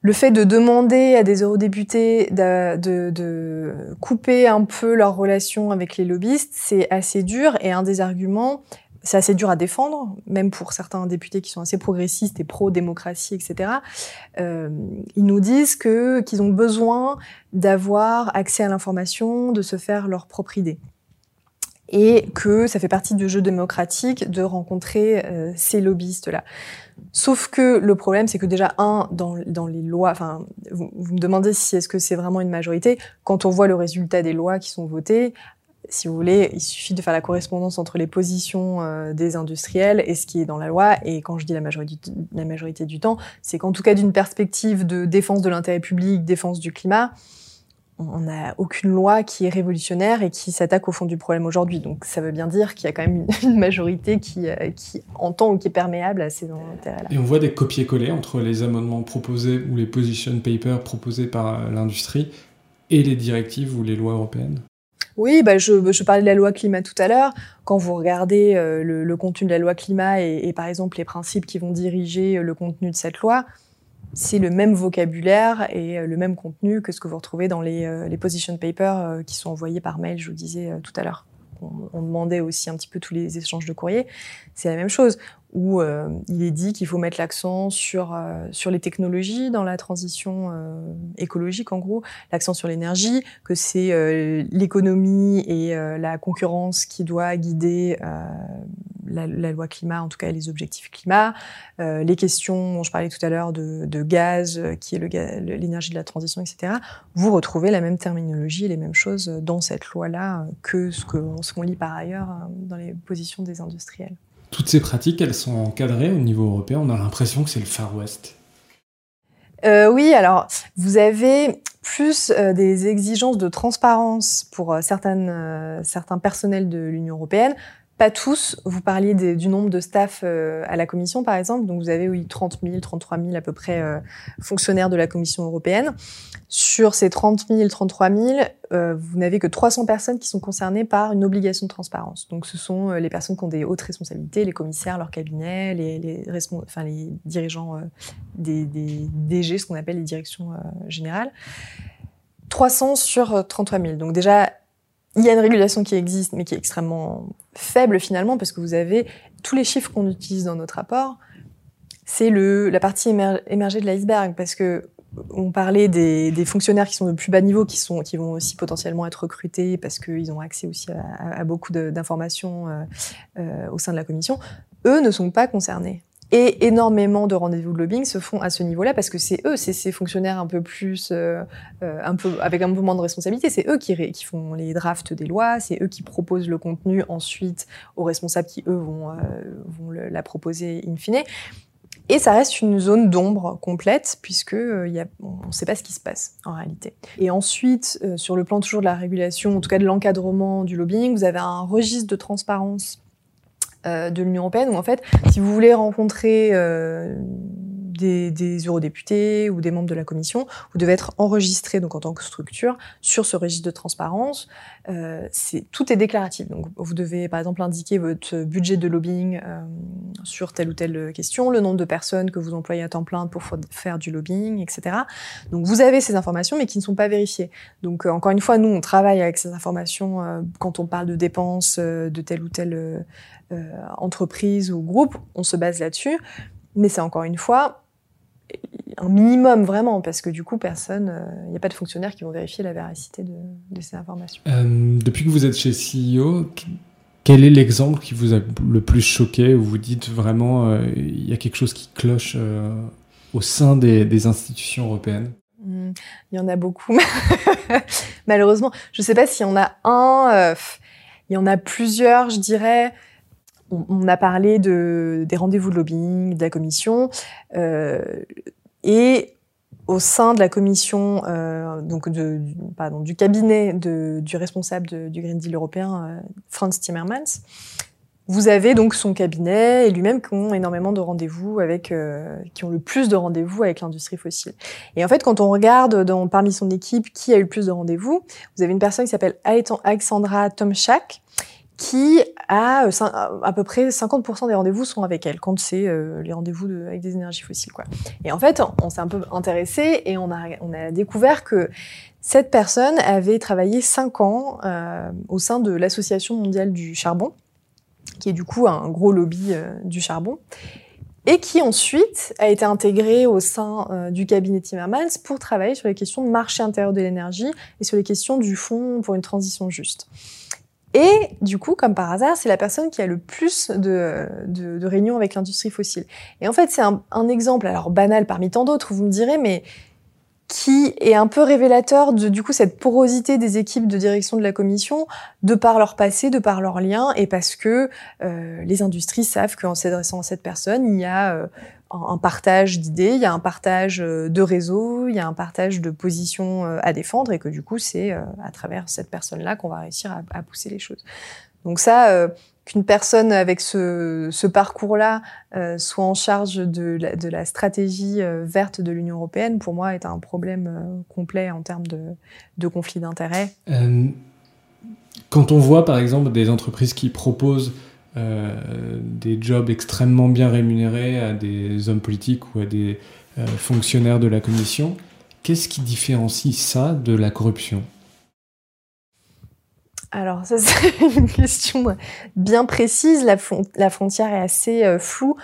Speaker 3: Le fait de demander à des eurodéputés de, de, couper un peu leur relation avec les lobbyistes, c'est assez dur et un des arguments, c'est assez dur à défendre, même pour certains députés qui sont assez progressistes et pro-démocratie, etc. Euh, ils nous disent que qu'ils ont besoin d'avoir accès à l'information, de se faire leur propre idée. Et que ça fait partie du jeu démocratique de rencontrer euh, ces lobbyistes-là. Sauf que le problème, c'est que déjà, un, dans, dans les lois, enfin, vous, vous, me demandez si est-ce que c'est vraiment une majorité. Quand on voit le résultat des lois qui sont votées, si vous voulez, il suffit de faire la correspondance entre les positions euh, des industriels et ce qui est dans la loi. Et quand je dis la majorité, du temps, c'est qu'en tout cas d'une perspective de défense de l'intérêt public, défense du climat, on n'a aucune loi qui est révolutionnaire et qui s'attaque au fond du problème aujourd'hui. Donc ça veut bien dire qu'il y a quand même une, majorité qui, euh, qui entend ou qui est perméable à ces intérêts-là.
Speaker 2: Et on voit des copier-coller entre les amendements proposés ou les position papers proposés par l'industrie et les directives ou les lois européennes?
Speaker 3: Oui, bah je, je, parlais de la loi climat tout à l'heure. Quand vous regardez euh, le, contenu de la loi climat et, et, par exemple les principes qui vont diriger euh, le contenu de cette loi, c'est le même vocabulaire et euh, le même contenu que ce que vous retrouvez dans les, les position papers qui sont envoyés par mail, je vous disais tout à l'heure. On, demandait aussi un petit peu tous les échanges de courrier. C'est la même chose où euh, il est dit qu'il faut mettre l'accent sur, euh, les technologies dans la transition euh, écologique, en gros, l'accent sur l'énergie, que c'est l'économie et la concurrence qui doit guider la, la, loi climat, en tout cas les objectifs climat, les questions dont je parlais tout à l'heure de, de, gaz, qui est l'énergie de la transition, etc. Vous retrouvez la même terminologie et les mêmes choses dans cette loi-là que ce qu'on ce lit par ailleurs dans les positions des industriels
Speaker 2: toutes ces pratiques, elles sont encadrées au niveau européen. On a l'impression que c'est le Far West.
Speaker 3: Euh, oui, alors vous avez plus euh, des exigences de transparence pour euh, certaines, euh, certains personnels de l'Union européenne. Pas tous. Vous parliez du nombre de staff euh, à la Commission, par exemple. Donc, vous avez oui, 30 000, 33 000 à peu près euh, fonctionnaires de la Commission européenne. Sur ces 30 000, 33 000, euh, vous n'avez que 300 personnes qui sont concernées par une obligation de transparence. Donc, ce sont euh, les personnes qui ont des hautes responsabilités, les commissaires, leurs cabinets, les, dirigeants des, des, DG, ce qu'on appelle les directions générales. 300 sur 33 000. Donc, déjà, il y a une régulation qui existe, mais qui est extrêmement faible finalement, parce que vous avez tous les chiffres qu'on utilise dans notre rapport, c'est la partie émergée de l'iceberg, parce que on parlait des, fonctionnaires qui sont de plus bas niveau, qui sont vont aussi potentiellement être recrutés parce qu'ils ont accès aussi à, à beaucoup d'informations euh, euh, au sein de la commission. eux ne sont pas concernés. Et énormément de rendez-vous de lobbying se font à ce niveau-là parce que c'est eux, c'est ces fonctionnaires un peu plus, euh, euh, un peu avec un peu moins de responsabilité. C'est eux qui, font les drafts des lois, c'est eux qui proposent le contenu ensuite aux responsables qui eux vont, euh, vont la proposer in fine. Et ça reste une zone d'ombre complète, puisque euh, y a, on ne sait pas ce qui se passe en réalité. Et ensuite, sur le plan toujours de la régulation, en tout cas de l'encadrement du lobbying, vous avez un registre de transparence de l'Union européenne où en fait, si vous voulez rencontrer euh, des, des, eurodéputés ou des membres de la commission, vous devez être enregistré donc en tant que structure sur ce registre de transparence. Euh, c'est tout est déclaratif. Donc vous devez par exemple indiquer votre budget de lobbying euh, sur telle ou telle question, le nombre de personnes que vous employez à temps plein pour faire du lobbying, etc. Donc vous avez ces informations mais qui ne sont pas vérifiées. Donc euh, encore une fois, nous on travaille avec ces informations euh, quand on parle de dépenses euh, de telle ou telle entreprise ou groupe, on se base là-dessus. Mais c'est encore une fois un minimum vraiment, parce que du coup, personne, il euh, n'y a pas de fonctionnaires qui vont vérifier la véracité de, de ces informations.
Speaker 2: Euh, depuis que vous êtes chez CEO, quel est l'exemple qui vous a le plus choqué, où vous dites vraiment, euh, il y a quelque chose qui cloche euh, au sein des, des institutions européennes?
Speaker 3: Mmh, Il y en a beaucoup. Malheureusement, je ne sais pas s'il y en a un, euh, il y en a plusieurs, je dirais on, a parlé de, des rendez-vous de lobbying, de la commission. Euh, et au sein de la commission, euh, donc du, pardon, du cabinet du responsable du Green Deal européen, euh, Franz Timmermans, vous avez donc son cabinet et lui-même qui ont énormément de rendez-vous avec, qui ont le plus de rendez-vous avec l'industrie fossile. Et en fait, quand on regarde dans, parmi son équipe qui a eu le plus de rendez-vous, vous avez une personne qui s'appelle Alexandra Tomchak, qui a euh, à peu près 50% des rendez-vous sont avec elle quand c'est euh, les rendez-vous de, avec des énergies fossiles quoi. Et en fait, on s'est un peu intéressé et on a découvert que cette personne avait travaillé 5 ans euh, au sein de l'association mondiale du charbon, qui est du coup un gros lobby du charbon et qui ensuite a été intégrée au sein du cabinet Timmermans pour travailler sur les questions de marché intérieur de l'énergie et sur les questions du fonds pour une transition juste. Et du coup, comme par hasard, c'est la personne qui a le plus de, de, de réunions avec l'industrie fossile. Et en fait, c'est un, un, exemple, alors banal parmi tant d'autres, vous me direz, mais qui est un peu révélateur de du coup cette porosité des équipes de direction de la commission de par leur passé, de par leurs liens et parce que euh, les industries savent qu'en s'adressant à cette personne, il y a euh, un partage d'idées, il y a un partage euh, de réseaux, il y a un partage de positions euh, à défendre et que du coup, c'est euh, à travers cette personne-là qu'on va réussir à, pousser les choses. Donc ça, qu'une personne avec ce, parcours-là soit en charge de la, stratégie verte de l'Union européenne, pour moi, est un problème complet en termes de, de conflit d'intérêts.
Speaker 2: quand on voit, par exemple, des entreprises qui proposent des jobs extrêmement bien rémunérés à des hommes politiques ou à des euh, fonctionnaires de la Commission. Qu'est-ce qui différencie ça de la corruption?
Speaker 3: Alors, ça, c'est une question bien précise. La, la frontière est assez euh, floue.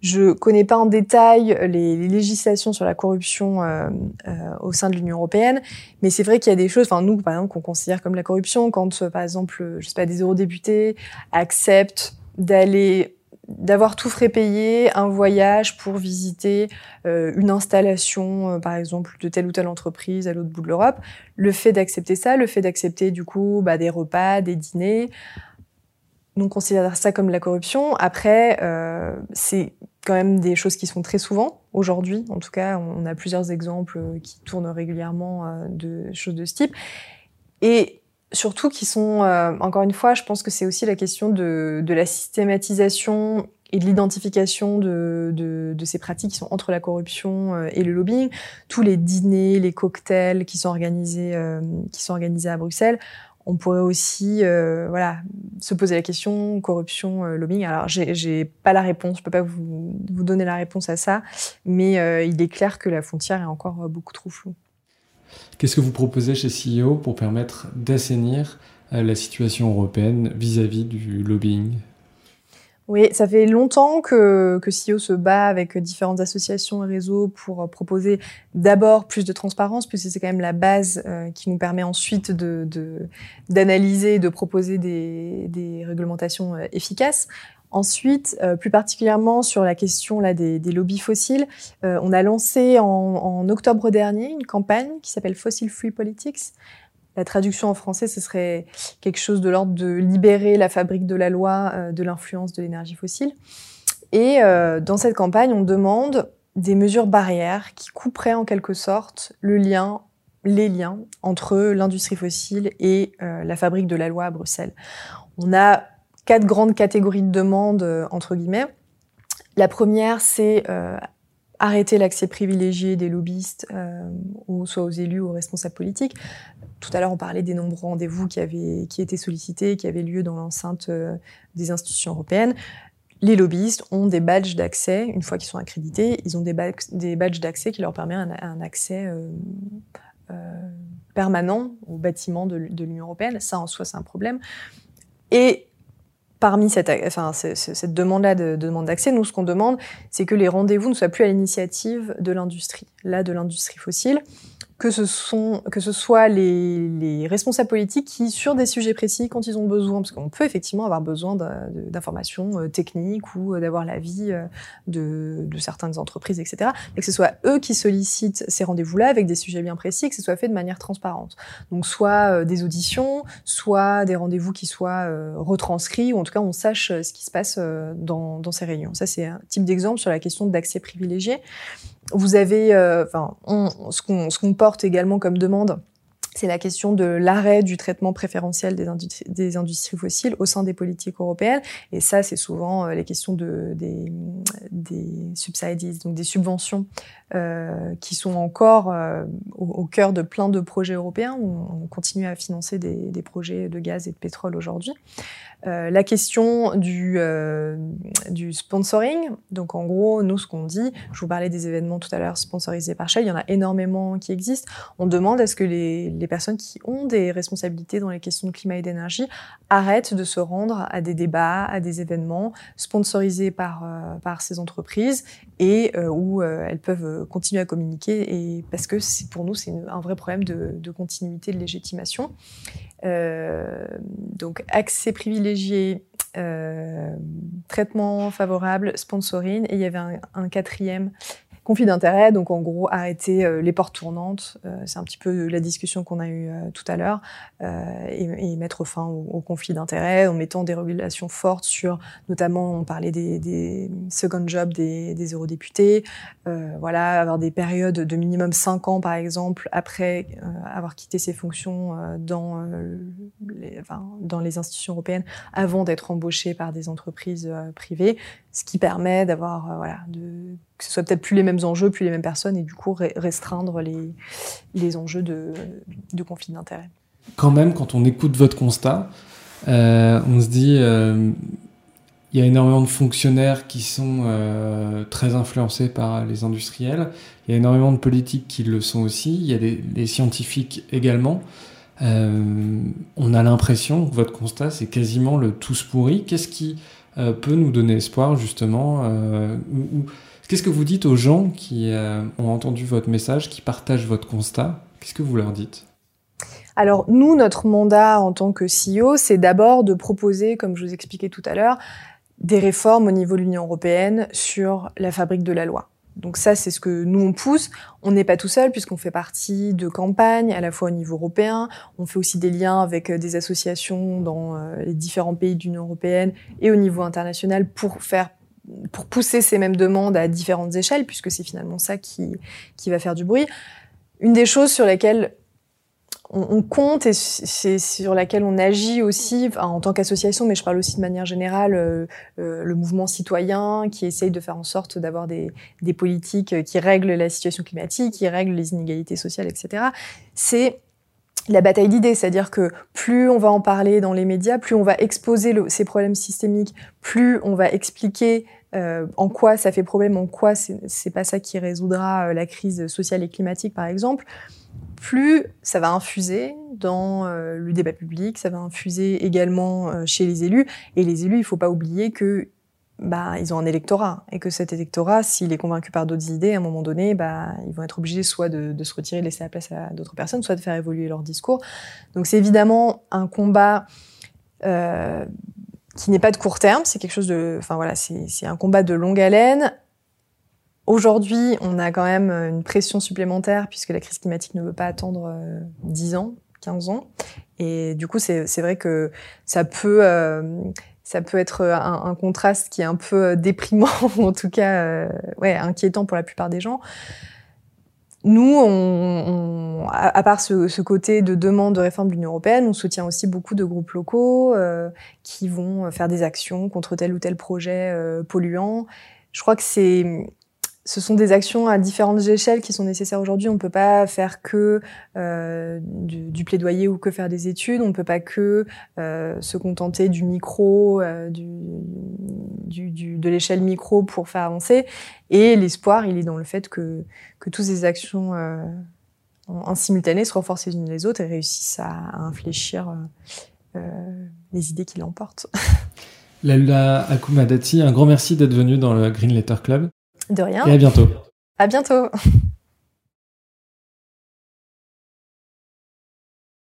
Speaker 3: Je connais pas en détail les, les législations sur la corruption euh, euh, au sein de l'Union européenne, mais c'est vrai qu'il y a des choses, enfin nous par exemple qu'on considère comme la corruption, quand par exemple, je sais pas, des eurodéputés acceptent d'aller d'avoir tout frais payé, un voyage pour visiter euh, une installation, euh, par exemple, de telle ou telle entreprise à l'autre bout de l'Europe. Le fait d'accepter ça, le fait d'accepter du coup bah, des repas, des dîners, nous on considère ça comme la corruption. Après, euh, c'est quand même des choses qui sont très souvent aujourd'hui. En tout cas, on a plusieurs exemples qui tournent régulièrement euh, de choses de ce type. Et surtout qui sont, euh, encore une fois, je pense que c'est aussi la question de, la systématisation et de l'identification de, ces pratiques qui sont entre la corruption euh, et le lobbying. Tous les dîners, les cocktails qui sont organisés, euh, qui sont organisés à Bruxelles, on pourrait aussi, euh, se poser la question corruption, lobbying. Alors, j'ai pas la réponse, je peux pas vous, donner la réponse à ça, mais il est clair que la frontière est encore beaucoup trop floue.
Speaker 2: Qu'est-ce que vous proposez chez CEO pour permettre d'assainir euh, la situation européenne vis-à-vis -vis du lobbying?
Speaker 3: Oui, ça fait longtemps que, que CEO se bat avec différentes associations et réseaux pour proposer d'abord plus de transparence, puisque c'est quand même la base euh, qui nous permet ensuite d'analyser de, et de proposer des, des réglementations euh, efficaces. Ensuite, euh, plus particulièrement sur la question là, des, lobbies fossiles, euh, on a lancé en, octobre dernier une campagne qui s'appelle Fossil Free Politics. La traduction en français, ce serait quelque chose de l'ordre de libérer la fabrique de la loi euh, de l'influence de l'énergie fossile. Et dans cette campagne, on demande des mesures barrières qui couperaient en quelque sorte le lien, les liens entre l'industrie fossile et la fabrique de la loi à Bruxelles. On a quatre grandes catégories de demandes, euh, entre guillemets. La première, c'est euh, arrêter l'accès privilégié des lobbyistes, euh, soit aux élus ou aux responsables politiques. Tout à l'heure, on parlait des nombreux rendez-vous qui, avaient, qui étaient sollicités, qui avaient lieu dans l'enceinte des institutions européennes. Les lobbyistes ont des badges d'accès, une fois qu'ils sont accrédités, ils ont des, badges d'accès qui leur permettent un, accès permanent au bâtiment de, de l'Union européenne. Ça, en soi, c'est un problème. Et parmi cette, enfin, cette demande-là de, de, demande d'accès, nous, ce qu'on demande, c'est que les rendez-vous ne soient plus à l'initiative de l'industrie, là, de l'industrie fossile, que ce, sont, que ce soit les, les, responsables politiques qui, sur des sujets précis, quand ils ont besoin, parce qu'on peut effectivement avoir besoin d'informations euh, techniques ou euh, d'avoir l'avis euh, de, de certaines entreprises, etc., mais que ce soit eux qui sollicitent ces rendez-vous-là avec des sujets bien précis, que ce soit fait de manière transparente. Donc soit des auditions, soit des rendez-vous qui soient retranscrits, ou en tout cas on sache ce qui se passe dans, dans ces réunions. Ça, c'est un type d'exemple sur la question d'accès privilégié. Vous avez, euh, enfin, ce qu'on porte également comme demande, c'est la question de l'arrêt du traitement préférentiel des, industries fossiles au sein des politiques européennes. Et ça, c'est souvent euh, les questions de, des, subsidies, donc des subventions euh, qui sont encore euh, au, cœur de plein de projets européens où on continue à financer des, projets de gaz et de pétrole aujourd'hui. La question du, du sponsoring, donc en gros, nous, ce qu'on dit, je vous parlais des événements tout à l'heure sponsorisés par Shell, il y en a énormément qui existent. On demande à ce que les, les personnes qui ont des responsabilités dans les questions de climat et d'énergie arrêtent de se rendre à des débats, à des événements sponsorisés par, euh, par ces entreprises et où elles peuvent continuer à communiquer et parce que pour nous, c'est un vrai problème de, continuité de légitimation. Euh, donc accès privilégié, euh, traitement favorable, sponsoring, et il y avait un, un quatrième conflit d'intérêt, donc en gros arrêter euh, les portes tournantes, euh, c'est un petit peu la discussion qu'on a eue euh, tout à l'heure, et, et, mettre fin au, au conflit d'intérêt en mettant des régulations fortes sur, notamment on parlait des, second jobs des, eurodéputés, voilà, avoir des périodes de minimum 5 ans par exemple après avoir quitté ses fonctions dans, les, dans les institutions européennes avant d'être embauché par des entreprises privées, ce qui permet d'avoir voilà de que ce soit peut-être plus les mêmes enjeux, plus les mêmes personnes, et du coup restreindre les, les enjeux de, de conflit d'intérêt.
Speaker 2: Quand même, quand on écoute votre constat, euh, on se dit, euh, il y a énormément de fonctionnaires qui sont euh, très influencés par les industriels, il y a énormément de politiques qui le sont aussi, il y a des, scientifiques également. Euh, on a l'impression que votre constat, c'est quasiment le tous pourri. Qu'est-ce qui euh, peut nous donner espoir, justement ou Qu'est-ce que vous dites aux gens qui euh, ont entendu votre message, qui partagent votre constat? Qu'est-ce que vous leur dites?
Speaker 3: Alors nous, notre mandat en tant que CEO, c'est d'abord de proposer, comme je vous expliquais tout à l'heure, des réformes au niveau de l'Union européenne sur la fabrique de la loi. Donc ça, c'est ce que nous, on pousse. On n'est pas tout seul puisqu'on fait partie de campagnes à la fois au niveau européen. On fait aussi des liens avec euh, des associations dans euh, les différents pays de l'Union européenne et au niveau international pour faire pour pousser ces mêmes demandes à différentes échelles, puisque c'est finalement ça qui, qui va faire du bruit. Une des choses sur lesquelles on, compte et c'est sur laquelle on agit aussi en tant qu'association, mais je parle aussi de manière générale, euh, euh, le mouvement citoyen qui essaye de faire en sorte d'avoir des, politiques qui règlent la situation climatique, qui règlent les inégalités sociales, etc. C'est la bataille d'idées, c'est-à-dire que plus on va en parler dans les médias, plus on va exposer ces problèmes systémiques, plus on va expliquer euh, en quoi ça fait problème, en quoi c'est pas ça qui résoudra euh, la crise sociale et climatique, par exemple, plus ça va infuser dans euh, le débat public, ça va infuser également chez les élus. Et les élus, il faut pas oublier que bah, ils ont un électorat et que cet électorat, s'il est convaincu par d'autres idées, à un moment donné, bah, ils vont être obligés soit de, de se retirer, de laisser la place à d'autres personnes, soit de faire évoluer leur discours. Donc c'est évidemment un combat euh, qui n'est pas de court terme, c'est quelque chose de, enfin voilà, c'est un combat de longue haleine. Aujourd'hui, on a quand même une pression supplémentaire puisque la crise climatique ne veut pas attendre 10 ans, 15 ans. Et du coup, c'est vrai que ça peut, euh, ça peut être un, contraste qui est un peu déprimant, ou en tout cas euh, inquiétant pour la plupart des gens. Nous, à, part ce, côté de demande de réforme de l'Union européenne, on soutient aussi beaucoup de groupes locaux euh, qui vont faire des actions contre tel ou tel projet euh, polluant. Je crois que c'est ce sont des actions à différentes échelles qui sont nécessaires aujourd'hui. On ne peut pas faire que euh, du, plaidoyer ou que faire des études. On ne peut pas que euh, se contenter du micro, euh, de l'échelle micro pour faire avancer. Et l'espoir, il est dans le fait que, que toutes ces actions en, simultané se renforcent les unes les autres et réussissent à, infléchir les idées qui l'emportent.
Speaker 2: Laila Akumadati, un grand merci d'être venue dans le Green Letter Club.
Speaker 3: De rien.
Speaker 2: Et à bientôt.
Speaker 3: À bientôt.